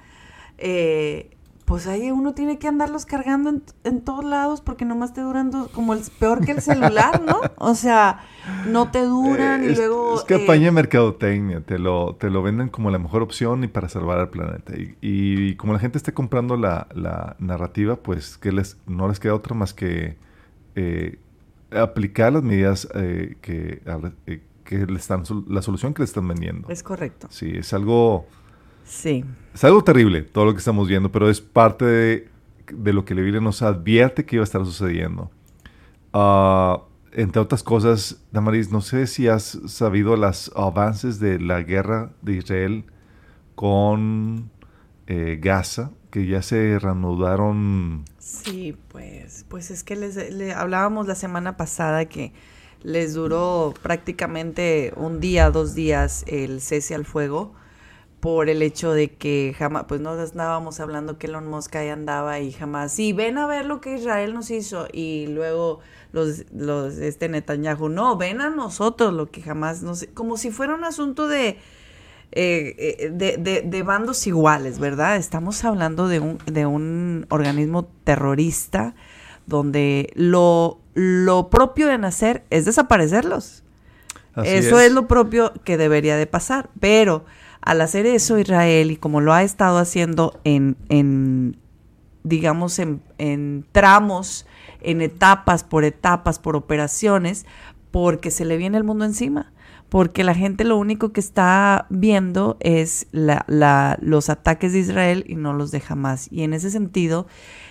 eh, pues ahí uno tiene que andarlos cargando en, todos lados porque nomás te duran como el peor que el celular, ¿no? O sea, no te duran y eh, luego... Es campaña de mercadotecnia, te lo, te lo venden como la mejor opción y para salvar al planeta. Y, como la gente está comprando la, narrativa, pues que les, no les queda otra más que eh, aplicar las medidas eh, que, que le están, la solución que le están vendiendo. Es correcto. Sí, es algo Sí. Es algo terrible todo lo que estamos viendo, pero es parte de, lo que la Biblia nos advierte que iba a estar sucediendo. Ah, entre otras cosas, Damaris, no sé si has sabido los avances de la guerra de Israel con eh, Gaza, que ya se reanudaron. Sí, pues, pues es que les, hablábamos la semana pasada que les duró prácticamente un día, dos días el cese al fuego por el hecho de que jamás, pues no estábamos hablando que Elon Musk ahí andaba y jamás, sí, ven a ver lo que Israel nos hizo y luego los, los, este Netanyahu, no, ven a nosotros lo que jamás nos, como si fuera un asunto de, eh, de, de, bandos iguales, ¿verdad? Estamos hablando de un, de un organismo terrorista donde lo, lo propio de nacer es desaparecerlos. eso es. lo propio que debería de pasar. Pero al hacer eso Israel, y como lo ha estado haciendo en, en digamos, en, en tramos, en etapas, por etapas, por operaciones, porque se le viene el mundo encima porque la gente lo único que está viendo es la, los ataques de Israel y no los de Hamas. Y en ese sentido,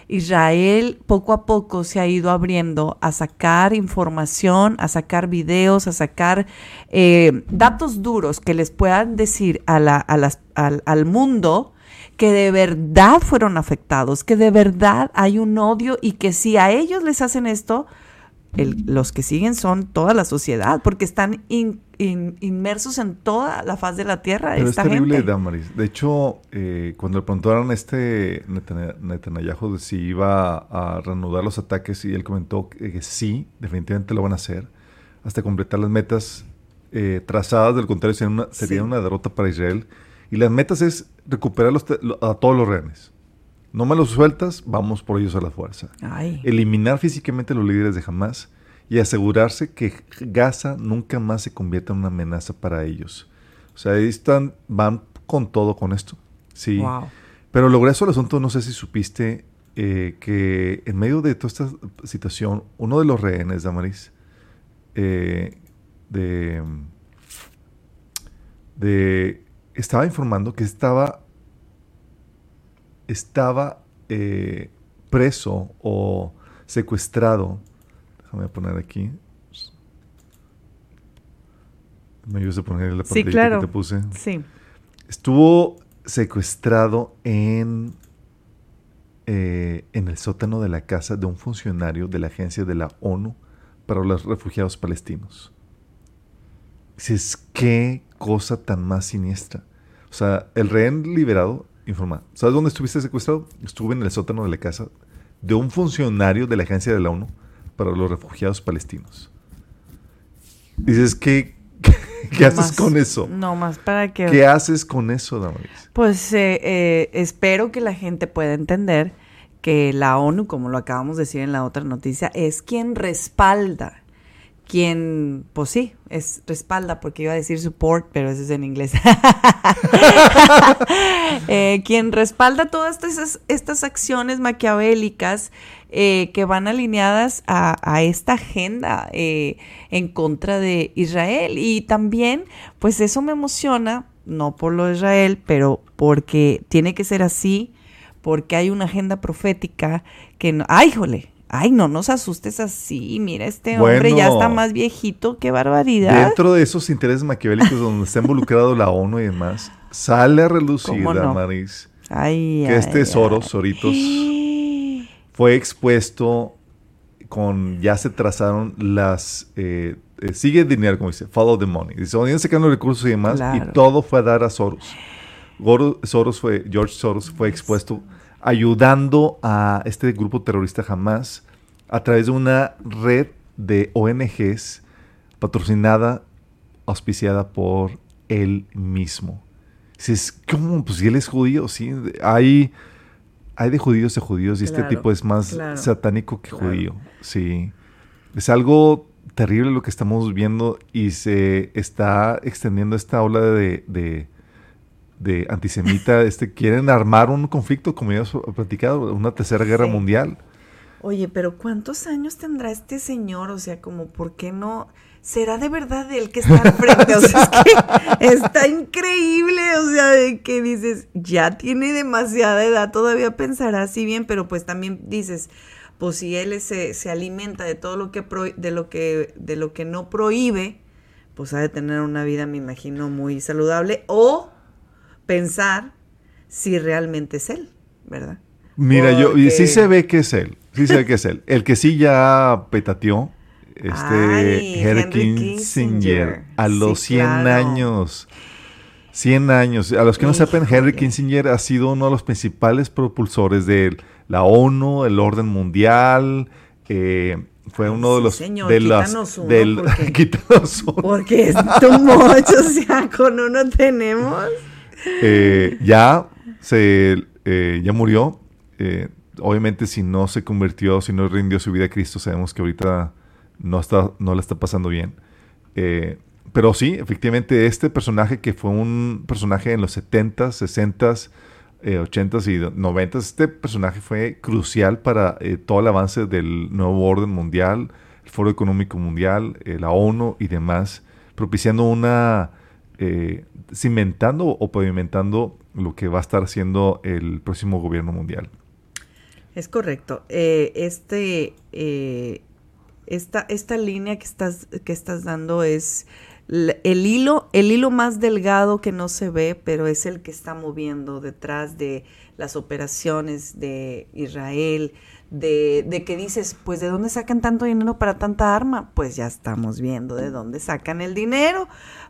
Israel poco a poco se ha ido abriendo a sacar información, a sacar videos, a sacar eh, datos duros que les puedan decir a la, a las, al, al mundo que de verdad fueron afectados, que de verdad hay un odio y que si a ellos les hacen esto, los que siguen son toda la sociedad, porque están inmersos en toda la faz de la tierra. Pero es terrible, Damaris. De hecho, eh, cuando le preguntaron a este Netanyahu si iba a reanudar los ataques, y él comentó que, sí, definitivamente lo van a hacer, hasta completar las metas eh, trazadas, del contrario sería, una, sería una derrota para Israel. Y las metas es recuperar a todos los rehenes. No me los sueltas, vamos por ellos a la fuerza. Eliminar físicamente a los líderes de Hamas y asegurarse que Gaza nunca más se convierta en una amenaza para ellos. O sea, ahí están, van con todo con esto. Sí. Pero lo grueso del asunto, no sé si supiste eh, que en medio de toda esta situación, uno de los rehenes, Damaris, eh, de, de, estaba informando que estaba estaba eh, preso o secuestrado. Déjame poner aquí. Me ayudas a poner la pantalla que te puse. Sí. Estuvo secuestrado en, eh, en el sótano de la casa de un funcionario de la agencia de la ONU para los refugiados palestinos. Dices, qué cosa tan más siniestra. O sea, el rehén liberado informa. ¿Sabes dónde estuviste secuestrado? Estuve en el sótano de la casa de un funcionario de la agencia de la ONU para los refugiados palestinos. Dices, ¿qué, qué, haces con eso? No más para que... ¿Qué haces con eso, Damaris? Pues eh, eh, espero que la gente pueda entender que la ONU, como lo acabamos de decir en la otra noticia, es quien respalda quien, pues sí, es respalda, porque iba a decir support, pero eso es en inglés. eh, quien respalda todas estas, estas acciones maquiavélicas eh, que van alineadas a, esta agenda eh, en contra de Israel. Y también, pues eso me emociona, no por lo de Israel, pero porque tiene que ser así, porque hay una agenda profética que no, ¡ay, jole! Ay, no nos asustes así. Mira, este hombre ya está más viejito. Qué barbaridad. Dentro de esos intereses maquiavélicos donde está involucrado la ONU y demás, sale a relucir, Maris, que este Soros, Soritos, fue expuesto con. Ya se trazaron las. Eh, eh, sigue el dinero, como dice, follow the money. Dice, se sacando los recursos y demás, y todo fue a dar a Soros. Soros fue, George Soros fue expuesto ayudando a este grupo terrorista Hamas a través de una red de ONGs patrocinada, auspiciada por él mismo. Dices, ¿cómo? Pues si él es judío, sí. Hay, hay de judíos a judíos y este tipo es más satánico que judío. Sí. Es algo terrible lo que estamos viendo y se está extendiendo esta ola de de antisemita, este, quieren armar un conflicto, como ya he platicado, una tercera guerra mundial. Oye, pero ¿cuántos años tendrá este señor? O sea, como, ¿por qué no? ¿Será de verdad el que está al frente? O sea, es que está increíble, o sea, de que dices, ya tiene demasiada edad, todavía pensará así bien, pero pues también dices, pues si él se, se alimenta de todo lo que, de lo que, de lo que no prohíbe, pues ha de tener una vida, me imagino, muy saludable, o pensar si realmente es él, ¿verdad? Mira, yo sí se ve que es él, sí se ve que es él. El que sí ya petateó, este Henry Kissinger, a los 100 años. 100 años. A los que no sepan, Henry Kissinger ha sido uno de los principales propulsores de la ONU, el orden mundial, eh, fue uno de los señor, de las uno, del porque- uno. Porque es too much, o sea, con uno tenemos. Eh, ya se eh, ya murió. Eh, obviamente si no se convirtió, si no rindió su vida a Cristo, sabemos que ahorita no está, no la está pasando bien. Pero sí, efectivamente, este personaje que fue un personaje en los 70s, 60s, eh, 80s y 90s, este personaje fue crucial para todo el avance del nuevo orden mundial, el Foro Económico Mundial, la ONU y demás, propiciando una, eh, cimentando o pavimentando lo que va a estar haciendo el próximo gobierno mundial. Es correcto. Eh, este, eh, esta, esta línea que estás, que estás dando es el hilo, el hilo más delgado que no se ve, pero es el que está moviendo detrás de las operaciones de Israel, de, de que dices, pues ¿de dónde sacan tanto dinero para tanta arma? Pues ya estamos viendo de dónde sacan el dinero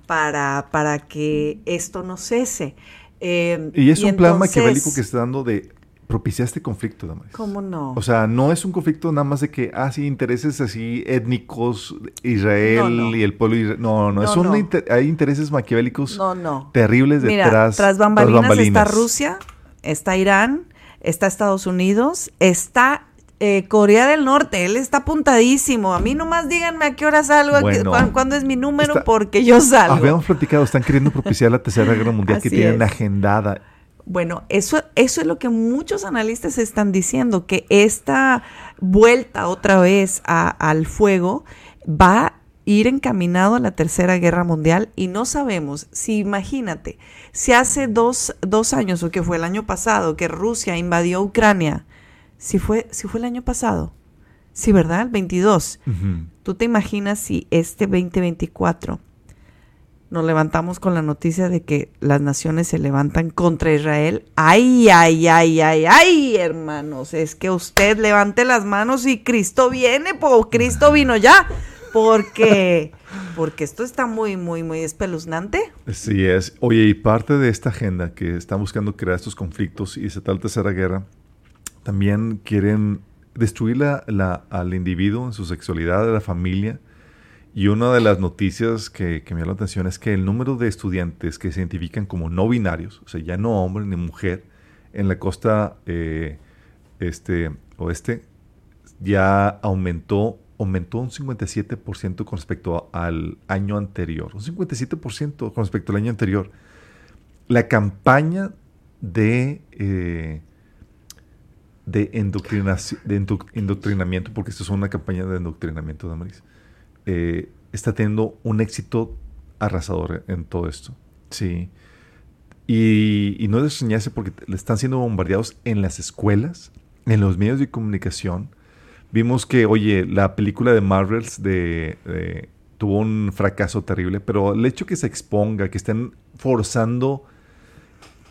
para, para que esto no cese. Eh, Y es un plan maquiavélico que está dando de propiciar este conflicto, Damaris. ¿Cómo no? O sea, no es un conflicto nada más de que, ah, sí, intereses así étnicos, Israel No, no. y el pueblo israelí. No, no, No, es un inter- hay intereses maquiavélicos No, no. terribles Mira, detrás. tras bambalinas, está bambalinas. Rusia, está Irán, está Estados Unidos, está eh, Corea del Norte. Él está apuntadísimo. A mí nomás díganme a qué hora salgo, a qué- Bueno, cuán- cuándo es mi número, está- porque yo salgo. Habíamos platicado, están queriendo propiciar la Tercera Guerra Mundial que tienen es. agendada. Bueno, eso, eso es lo que muchos analistas están diciendo, que esta vuelta otra vez a- al fuego va a ir encaminado a la Tercera Guerra Mundial y no sabemos si, imagínate, si hace dos, dos años o que fue el año pasado que Rusia invadió Ucrania, si fue, si fue el año pasado, sí, ¿verdad? El 22. Ujú. ¿Tú te imaginas si este 2024 nos levantamos con la noticia de que las naciones se levantan contra Israel? Ay, ay, ay, ay, ay, hermanos, es que usted levante las manos y Cristo viene, po, Cristo vino ya, porque porque esto está muy, muy, muy espeluznante. Sí es. Oye, y parte de esta agenda que están buscando crear estos conflictos y esa tal tercera guerra, también quieren destruir la- la- al individuo en su sexualidad, a la familia. Y una de las noticias que, que me llama la atención es que el número de estudiantes que se identifican como no binarios, o sea, ya no hombre ni mujer, en la costa eh, este, oeste, ya aumentó, aumentó un 57% con respecto al año anterior. Un 57% con respecto al año anterior. La campaña de, eh, de, de endo- indoctrinamiento, porque esto es una campaña de endoctrinamiento, Damaris, eh, está teniendo un éxito arrasador en todo esto. Sí. Y, y no es de extrañarse porque le están siendo bombardeados en las escuelas, en los medios de comunicación. Vimos que, oye, la película de Marvels de, de- tuvo un fracaso terrible, pero el hecho que se exponga, que estén forzando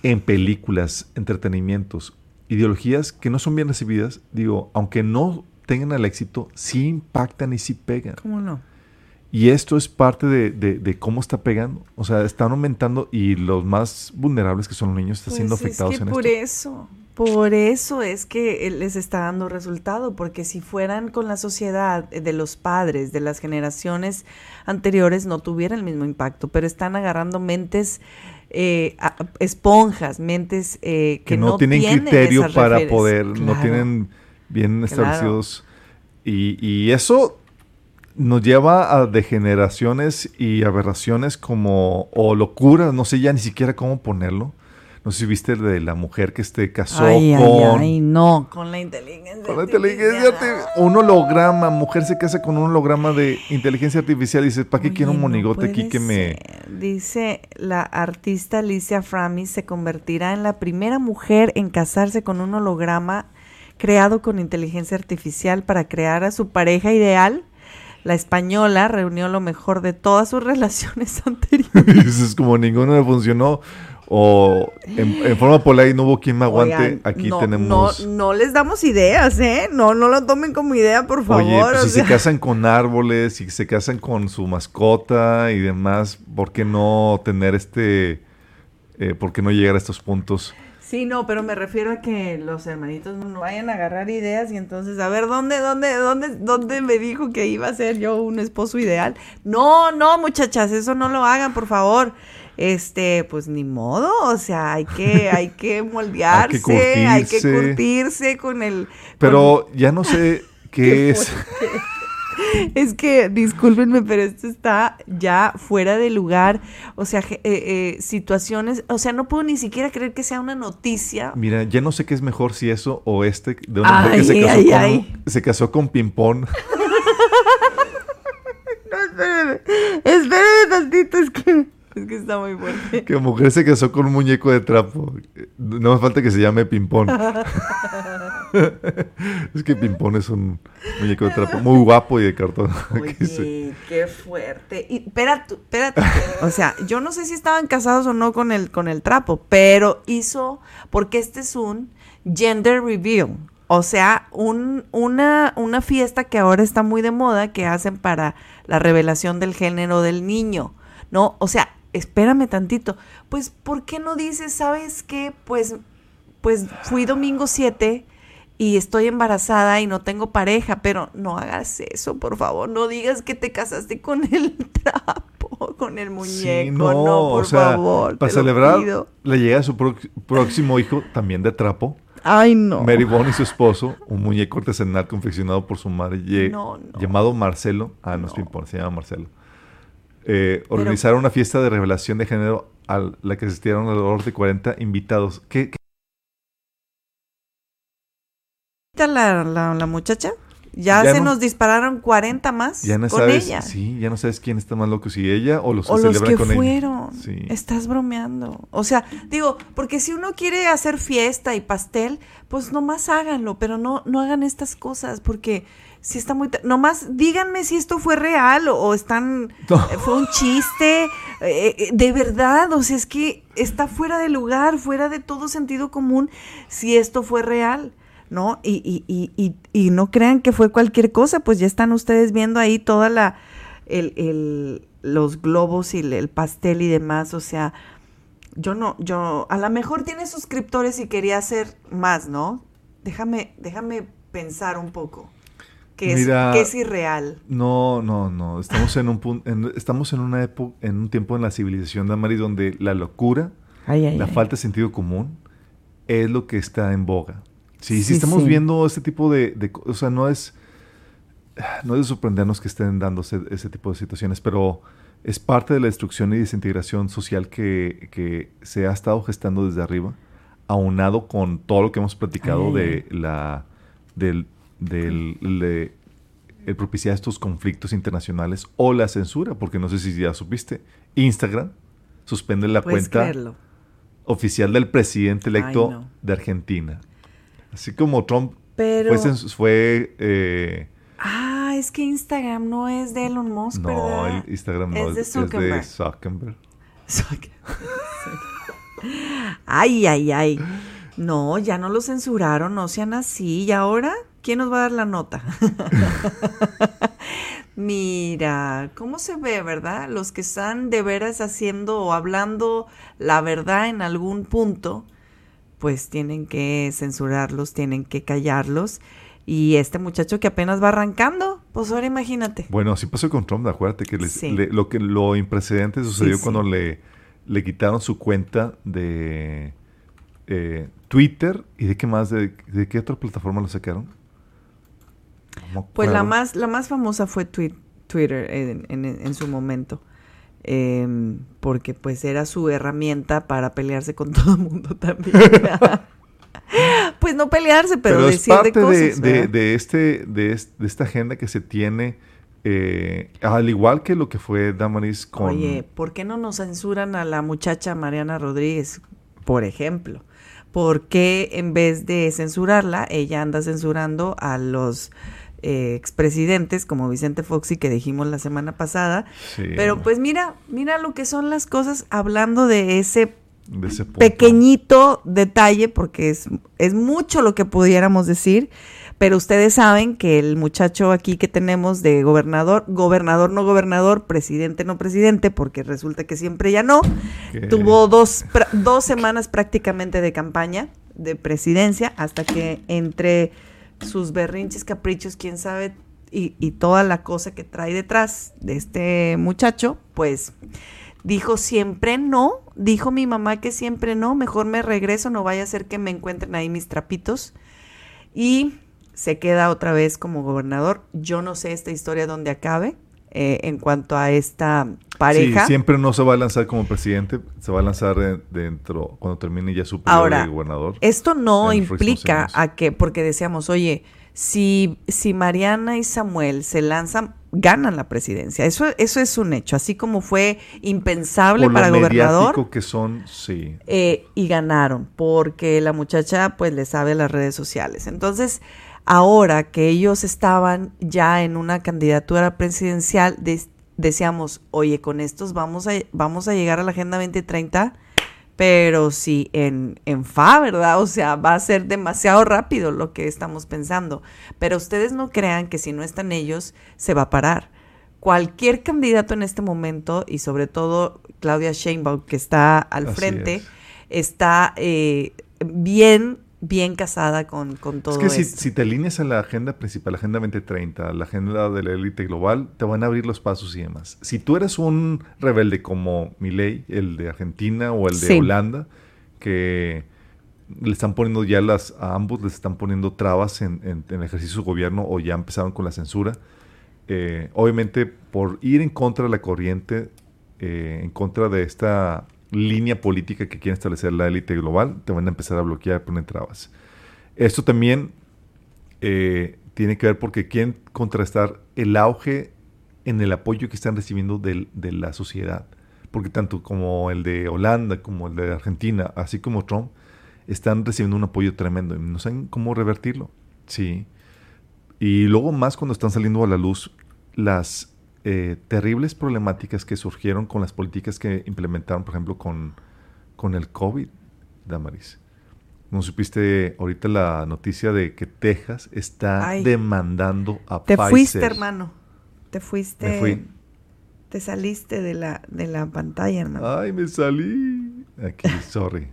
en películas, entretenimientos, ideologías que no son bien recibidas, digo, aunque no tengan el éxito, sí impactan y sí pegan. ¿Cómo no? Y esto es parte de, de- de cómo está pegando. O sea, están aumentando y los más vulnerables, que son los niños, están siendo Pues afectados es que en por esto. eso, por eso es que les está dando resultado, porque si fueran con la sociedad de los padres, de las generaciones anteriores, no tuviera el mismo impacto, pero están agarrando mentes eh, esponjas, mentes eh, que, que no, tienen, criterio para referes- poder, no tienen bien Claro. establecidos. Y, y eso nos lleva a degeneraciones y aberraciones como, o locuras, no sé ya ni siquiera cómo ponerlo. No sé si viste el de la mujer que se casó Ay, ay, con... ay, no, con la inteligencia. Con la inteligencia artificial. Un holograma, mujer se casa con un holograma de inteligencia artificial y dice, ¿para qué Oye, quiero un no monigote aquí que me... Dice la artista Alicia Framis se convertirá en la primera mujer en casarse con un holograma creado con inteligencia artificial para crear a su pareja ideal. La española reunió lo mejor de todas sus relaciones anteriores. Dices, como ninguno le funcionó. O en, en forma polite no hubo quien me aguante. Oigan, aquí no, tenemos... No, no les damos ideas, ¿eh? No, no lo tomen como idea, por favor. Oye, pues si se casan con árboles, si se casan con su mascota y demás, ¿por qué no tener este... eh, ¿Por qué no llegar a estos puntos? Sí, no, pero me refiero a que los hermanitos no vayan a agarrar ideas y entonces, a ver, ¿dónde, dónde, dónde, dónde me dijo que iba a ser yo un esposo ideal? No, no, muchachas, eso no lo hagan, por favor. Este, pues ni modo, o sea, hay que, hay que moldearse, hay que curtirse, con el. Pero ya no sé qué es. es que, discúlpenme, pero esto está ya fuera de lugar. O sea, eh, eh, situaciones, o sea, no puedo ni siquiera creer que sea una noticia. Mira, ya no sé qué es mejor si eso o este de una mujer que se casó, con, se casó con Pimpón. no, espérame, espérame tantito, es que es que está muy fuerte. Que mujer se casó con un muñeco de trapo. No me falta que se llame Pimpón. es que Pimpón es un muñeco de trapo muy guapo y de cartón. Oye, qué fuerte. Y espérate, espérate. o sea, yo no sé si estaban casados o no con el, con el trapo, pero hizo, porque este es un gender reveal. O sea, un, una, una fiesta que ahora está muy de moda que hacen para la revelación del género del niño. ¿no? O sea, espérame tantito. Pues, ¿por qué no dices, sabes qué? Pues, pues fui domingo 7 y estoy embarazada y no tengo pareja, pero no hagas eso, por favor. No digas que te casaste con el trapo, con el muñeco. no, por favor. Para celebrar, le llega a su próximo hijo, también de trapo. Ay, no. Mary Bond y su esposo, un muñeco artesanal confeccionado por su madre llamado Marcelo. Ah, no, es ping se llama Marcelo eh, organizaron una fiesta de revelación de género a la que asistieron alrededor de 40 invitados. ¿Qué? qué? La, la, la muchacha? Ya, se nos dispararon 40 más ya no con sabes, ella. Sí, ya no sabes quién está más loco, si ella o los que o los que con fueron. Estás bromeando. O sea, digo, porque si uno quiere hacer fiesta y pastel, pues nomás háganlo, pero no, no hagan estas cosas, porque si está muy... Nomás díganme si esto fue real o, están... Eh, fue un chiste. Eh, eh, de verdad, o sea, es que está fuera de lugar, fuera de todo sentido común si esto fue real. ¿no? Y, y, y, y, no crean que fue cualquier cosa, pues ya están ustedes viendo ahí toda la, el, el, los globos y el pastel y demás, o sea, yo no, yo, a lo mejor tiene suscriptores y quería hacer más, ¿no? Déjame, déjame pensar un poco. Que es, que es irreal. No, no, no. Estamos en un punto, estamos en una época, en un tiempo en la civilización de Amari donde la locura, la falta de sentido común es lo que está en boga. Sí, sí, estamos viendo este tipo de, de, O sea, no es. No es de sorprendernos que estén dándose ese tipo de situaciones, pero es parte de la destrucción y desintegración social que, que se ha estado gestando desde arriba, aunado con todo lo que hemos platicado de la. del. Del el propiciar estos conflictos internacionales o la censura, porque no sé si ya supiste, Instagram suspende la cuenta oficial del presidente electo de Argentina. Así como Trump Pero... fue... eh, ah, es que Instagram no es de Elon Musk, no, ¿verdad? El Instagram no es, de Zuckerberg. Es de Zuckerberg. ay, ay, ay. No, ya no lo censuraron, no sean así. ¿Y ahora? ¿Quién nos va a dar la nota? Mira, ¿cómo se ve, verdad? Los que están de veras haciendo o hablando la verdad en algún punto, pues tienen que censurarlos, tienen que callarlos. Y este muchacho que apenas va arrancando, pues ahora imagínate. Bueno, así pasó con Trump, acuérdate que lo que lo imprecedente sucedió cuando le, le quitaron su cuenta de eh, Twitter y de qué más, de, qué otra plataforma lo sacaron. Pues la más, la más famosa fue Twitter en su momento. Em, porque pues era su herramienta para pelearse con todo el mundo también. pues no pelearse, pero, decir de, cosas, de, de, este, de, esta agenda que se tiene, eh, al igual que lo que fue Damaris con... Oye, ¿por qué no nos censuran a la muchacha Mariana Rodríguez, por ejemplo? ¿Por qué en vez de censurarla, ella anda censurando a los eh, expresidentes como Vicente Foxy que dijimos la semana pasada. Pero pues mira, mira lo que son las cosas hablando de ese, pequeñito detalle, porque es, es mucho lo que pudiéramos decir, Pero ustedes saben que el muchacho aquí que tenemos de gobernador, gobernador no gobernador, presidente no presidente, porque resulta que siempre ya no, tuvo dos, dos semanas prácticamente de campaña de presidencia hasta que entre sus berrinches, caprichos, quién sabe, y, toda la cosa que trae detrás de este muchacho, pues dijo siempre no, dijo mi mamá que siempre no, mejor me regreso, no vaya a ser que me encuentren ahí mis trapitos. Y se queda otra vez como gobernador. Yo no sé esta historia dónde acabe eh, en cuanto a esta pareja. Sí, siempre no se va a lanzar como presidente, se va a lanzar dentro, cuando termine ya su periodo de gobernador. Esto no implica a que, porque decíamos, oye, si, si Mariana y Samuel se lanzan, ganan la presidencia. Eso, eso es un hecho. Así como fue impensable para lo gobernador. que son, sí. Eh, y ganaron, porque la muchacha pues le sabe las redes sociales. Entonces, ahora que ellos estaban ya en una candidatura presidencial, decíamos, oye, con estos vamos a, vamos a llegar a la Agenda 2030 pero sí en, en fa, ¿verdad? O sea, va a ser demasiado rápido lo que estamos pensando. Pero ustedes no crean que si no están ellos, se va a parar. Cualquier candidato en este momento, y sobre todo Claudia Sheinbaum, que está al frente, está eh, bien bien casada con, con todo Es que si, te alineas a la agenda principal, la agenda 2030, la agenda de la élite global, te van a abrir los pasos y demás. Si tú eres un rebelde como Milei, el de Argentina o el de Holanda, que le están poniendo ya las, a ambos les están poniendo trabas en, en, el ejercicio de su gobierno o ya empezaron con la censura, eh, obviamente por ir en contra de la corriente, eh, en contra de esta línea política que quiere establecer la élite global, te van a empezar a bloquear, poner trabas. Esto también eh, tiene que ver porque quieren contrastar el auge en el apoyo que están recibiendo de, la sociedad. Porque tanto como el de Holanda, como el de Argentina, así como Trump, están recibiendo un apoyo tremendo y no saben cómo revertirlo. Sí. Y luego más cuando están saliendo a la luz las eh, terribles problemáticas que surgieron con las políticas que implementaron, por ejemplo, con, con el COVID, Damaris. ¿No supiste ahorita la noticia de que Texas está demandando a Te fuiste, hermano. Te fuiste. Me fui. Te saliste de la, de la pantalla, hermano. Ay, me salí. Aquí, sorry.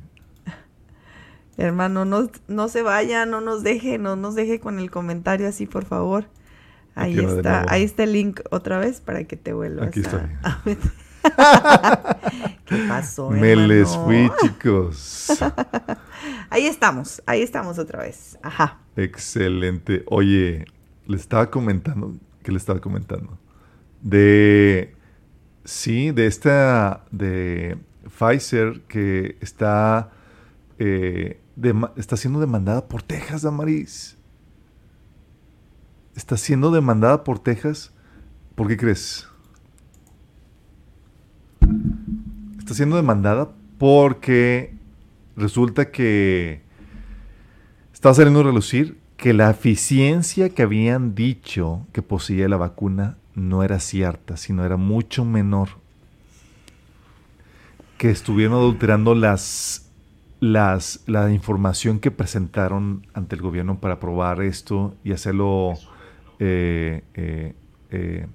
hermano, no, no se vaya, no nos deje, no nos deje con el comentario así, por favor. Ahí está, ahí está el link otra vez para que te vuelvas Aquí está. ¿Qué pasó? Me les fui, chicos. ahí estamos, ahí estamos otra vez. Ajá. Excelente. Oye, le estaba comentando, ¿qué le estaba comentando? De, sí, de esta, de Pfizer que está, eh, está siendo demandada por Texas, Damaris está siendo demandada por Texas. ¿Por qué crees? Está siendo demandada porque resulta que está saliendo a relucir que la eficiencia que habían dicho que poseía la vacuna no era cierta, sino era mucho menor. Que estuvieron adulterando las, las, la información que presentaron ante el gobierno para probar esto y hacerlo eh, eh, eh,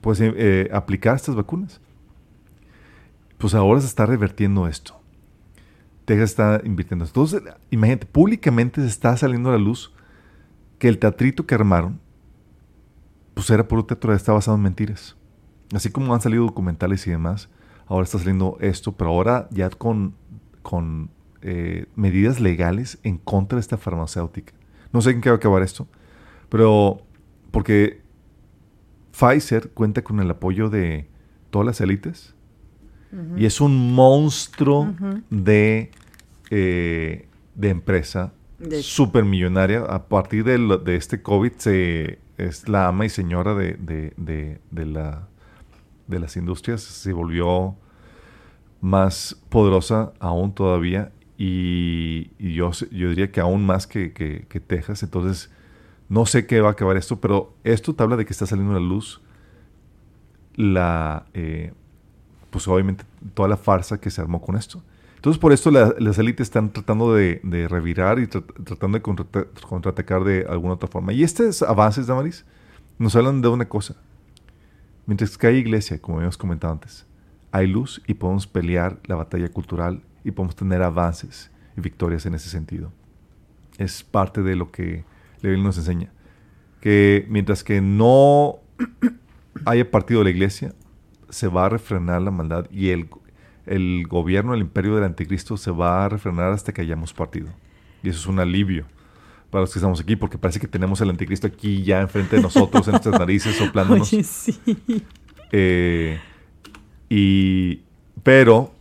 pues, aplicar estas vacunas. Pues ahora se está revertiendo esto. Texas está invirtiendo. Entonces, imagínate, públicamente se está saliendo a la luz que el teatrito que armaron, pues era un teatro, está basado en mentiras. Así como han salido documentales y demás, ahora está saliendo esto, pero ahora ya con, con medidas legales en contra de esta farmacéutica. No sé en qué va a acabar esto, pero porque Pfizer cuenta con el apoyo de todas las élites y es un monstruo de, eh, de empresa supermillonaria. A partir de, este COVID se, es la ama y señora de, la, de las industrias. Se volvió más poderosa aún todavía y, yo, yo diría que aún más que, que Texas. Entonces no sé qué va a acabar esto, pero esto te habla de que está saliendo a la luz la, eh, pues obviamente toda la farsa que se armó con esto. Entonces, por esto las élites están tratando de, revirar y tratando de contraatacar de alguna otra forma. Y estos avances, Damaris, nos hablan de una cosa. Mientras que hay iglesia, como habíamos comentado antes, hay luz y podemos pelear la batalla cultural y podemos tener avances y victorias en ese sentido. Es parte de lo que la Biblia nos enseña. Que mientras que no haya partido de la iglesia, se va a refrenar la maldad y el, el gobierno, el imperio del anticristo se va a refrenar hasta que hayamos partido. Y eso es un alivio para los que estamos aquí, porque parece que tenemos al anticristo aquí ya enfrente de nosotros, en nuestras narices, soplándonos. Oye, sí. Eh, y, pero,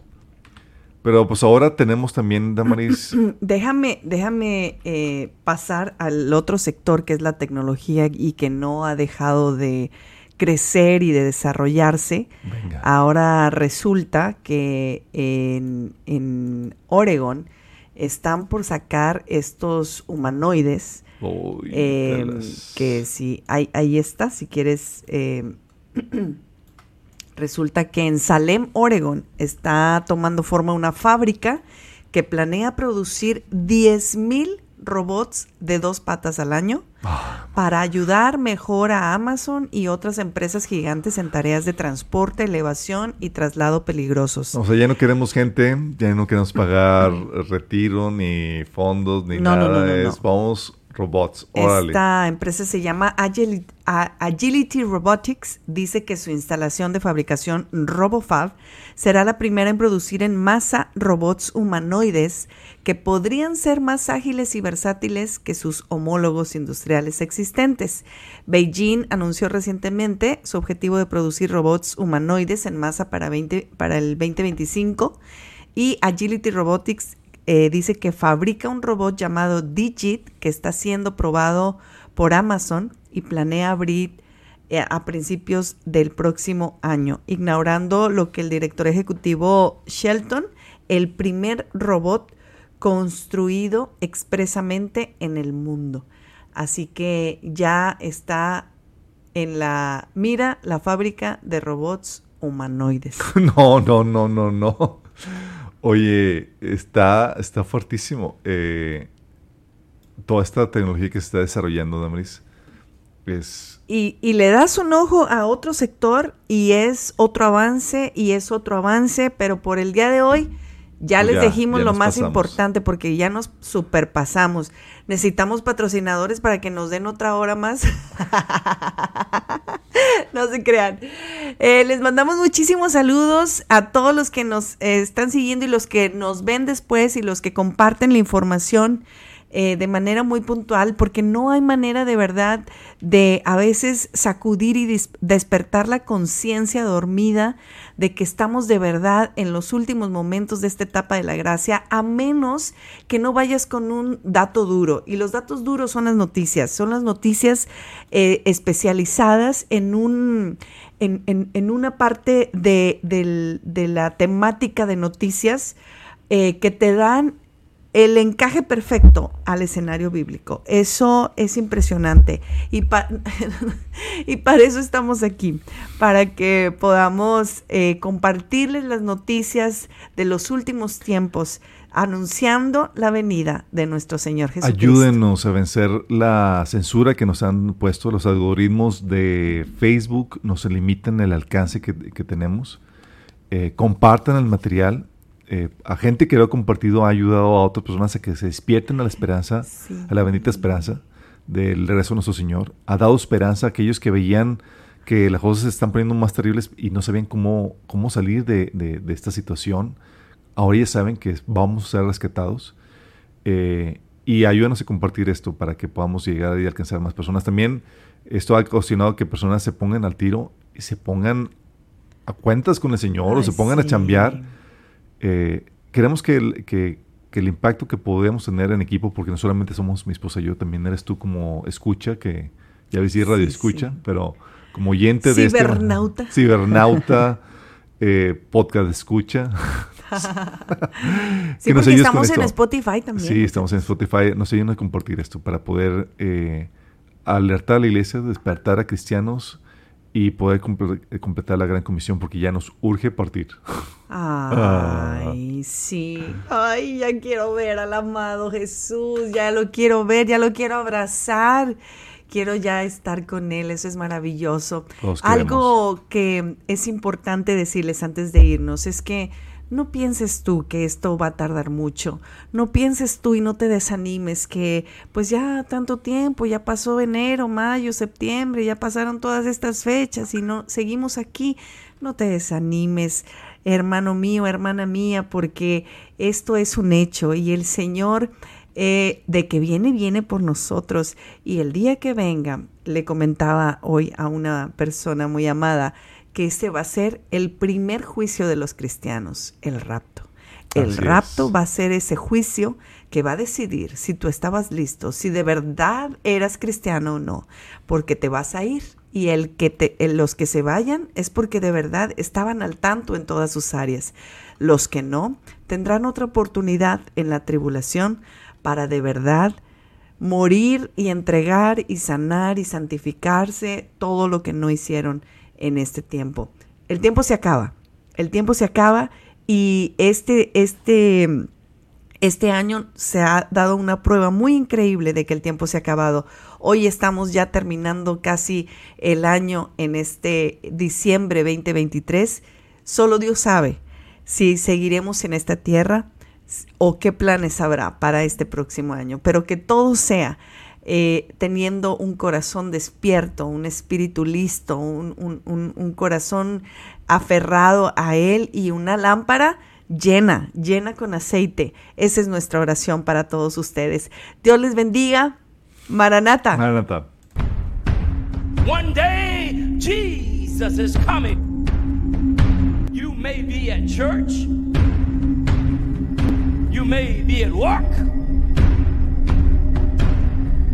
pero pues ahora tenemos también, Damaris. Déjame, déjame eh, pasar al otro sector que es la tecnología y que no ha dejado de crecer y de desarrollarse. Ahora resulta que en, en, Oregon están por sacar estos humanoides. Em, que si ahí, ahí está, si quieres. Em, resulta que en Salem, Oregon, está tomando forma una fábrica que planea producir 10 mil robots de dos patas al año ah. para ayudar mejor a Amazon y otras empresas gigantes en tareas de transporte, elevación y traslado peligrosos. O sea, ya no queremos gente, ya no queremos pagar retiro, ni fondos, ni nada. es, vamos robots. Esta empresa se llama Agility, Robotics. Dice que su instalación de fabricación RoboFab será la primera en producir en masa robots humanoides que podrían ser más ágiles y versátiles que sus homólogos industriales existentes. Beijing anunció recientemente su objetivo de producir robots humanoides en masa para, 20, para el 2025 y Agility Robotics eh, dice que fabrica un robot llamado Digit que está siendo probado por Amazon y planea abrir eh, a principios del próximo año, ignorando lo que el director ejecutivo Shelton, el primer robot construido expresamente en el mundo. Así que ya está en la mira la fábrica de robots humanoides. No, no, no, no, no. Oye, está, está fuertísimo. Eh, toda esta tecnología que se está desarrollando, Damaris, es... Y, y, le das un ojo a otro sector y es otro avance y es otro avance, pero por el día de hoy ya pues les dijimos lo más importante porque ya nos superpasamos. Necesitamos patrocinadores para que nos den otra hora más. no se crean. Eh, les mandamos muchísimos saludos a todos los que nos eh, están siguiendo y los que nos ven después y los que comparten la información. Eh, de manera muy puntual, porque no hay manera de verdad de a veces sacudir y despertar la conciencia dormida de que estamos de verdad en los últimos momentos de esta etapa de la gracia, a menos que no vayas con un dato duro. Y los datos duros son las noticias, son las noticias eh, especializadas en un... En, una parte de, la temática de noticias eh, que te dan el encaje perfecto al escenario bíblico. Eso es impresionante. Y, para eso estamos aquí, para que podamos eh, compartirles las noticias de los últimos tiempos, anunciando la venida de nuestro Señor Jesucristo. Ayúdenos a vencer la censura que nos han puesto los algoritmos de Facebook, nos limitan el alcance que, tenemos. Eh, compartan el material, eh, a gente que lo ha compartido ha ayudado a otras personas a que se despierten a la esperanza, a la bendita esperanza del regreso de nuestro Señor. Ha dado esperanza a aquellos que veían que las cosas se están poniendo más terribles y no sabían cómo, cómo salir de, esta situación. Ahora ya saben que vamos a ser rescatados. Eh, y ayúdanos a compartir esto para que podamos llegar y alcanzar más personas. También esto ha ocasionado que personas se pongan al tiro y se pongan a cuentas con el Señor o se pongan a chambear eh, queremos que el, que, el impacto que podemos tener en equipo, porque no solamente somos mi esposa y yo, también eres tú como escucha, que ya ves radio escucha, pero como oyente de este... Cibernauta. Cibernauta, eh, podcast escucha. sí, porque estamos en Spotify también. Sí, estamos en Spotify. Nos ayudan a compartir esto para poder eh, alertar a la iglesia, despertar a cristianos y poder completar la gran comisión porque ya nos urge partir. Ay, sí. Ay, ya quiero ver al amado Jesús, ya lo quiero ver, ya lo quiero abrazar. Quiero ya estar con Él, eso es maravilloso. Algo que es importante decirles antes de irnos es que no pienses tú que esto va a tardar mucho. No pienses tú y no te desanimes que pues ya tanto tiempo, ya pasó enero, mayo, septiembre, ya pasaron todas estas fechas y no seguimos aquí. No te desanimes, hermano mío, hermana mía, porque esto es un hecho y el Señor eh, de que viene, viene por nosotros. Y el día que venga, le comentaba hoy a una persona muy amada, que este va a ser el primer juicio de los cristianos, el rapto. El rapto va a ser ese juicio que va a decidir si tú estabas listo, si de verdad eras cristiano o no, porque te vas a ir y el que te, los que se vayan es porque de verdad estaban al tanto en todas sus áreas. Los que no tendrán otra oportunidad en la tribulación para de verdad morir y entregar y sanar y santificarse todo lo que no hicieron en este tiempo. El tiempo se acaba, el tiempo se acaba y este, este, este año se ha dado una prueba muy increíble de que el tiempo se ha acabado. Hoy estamos ya terminando casi el año en este diciembre 2023. Solo Dios sabe si seguiremos en esta tierra o qué planes habrá para este próximo año, pero que todo sea eh, teniendo un corazón despierto, un espíritu listo, un, corazón aferrado a Él y una lámpara llena, llena con aceite. Esa es nuestra oración para todos ustedes. Dios les bendiga. Maranata. Maranata. One day Jesus is coming. You may be at church. You may be at work.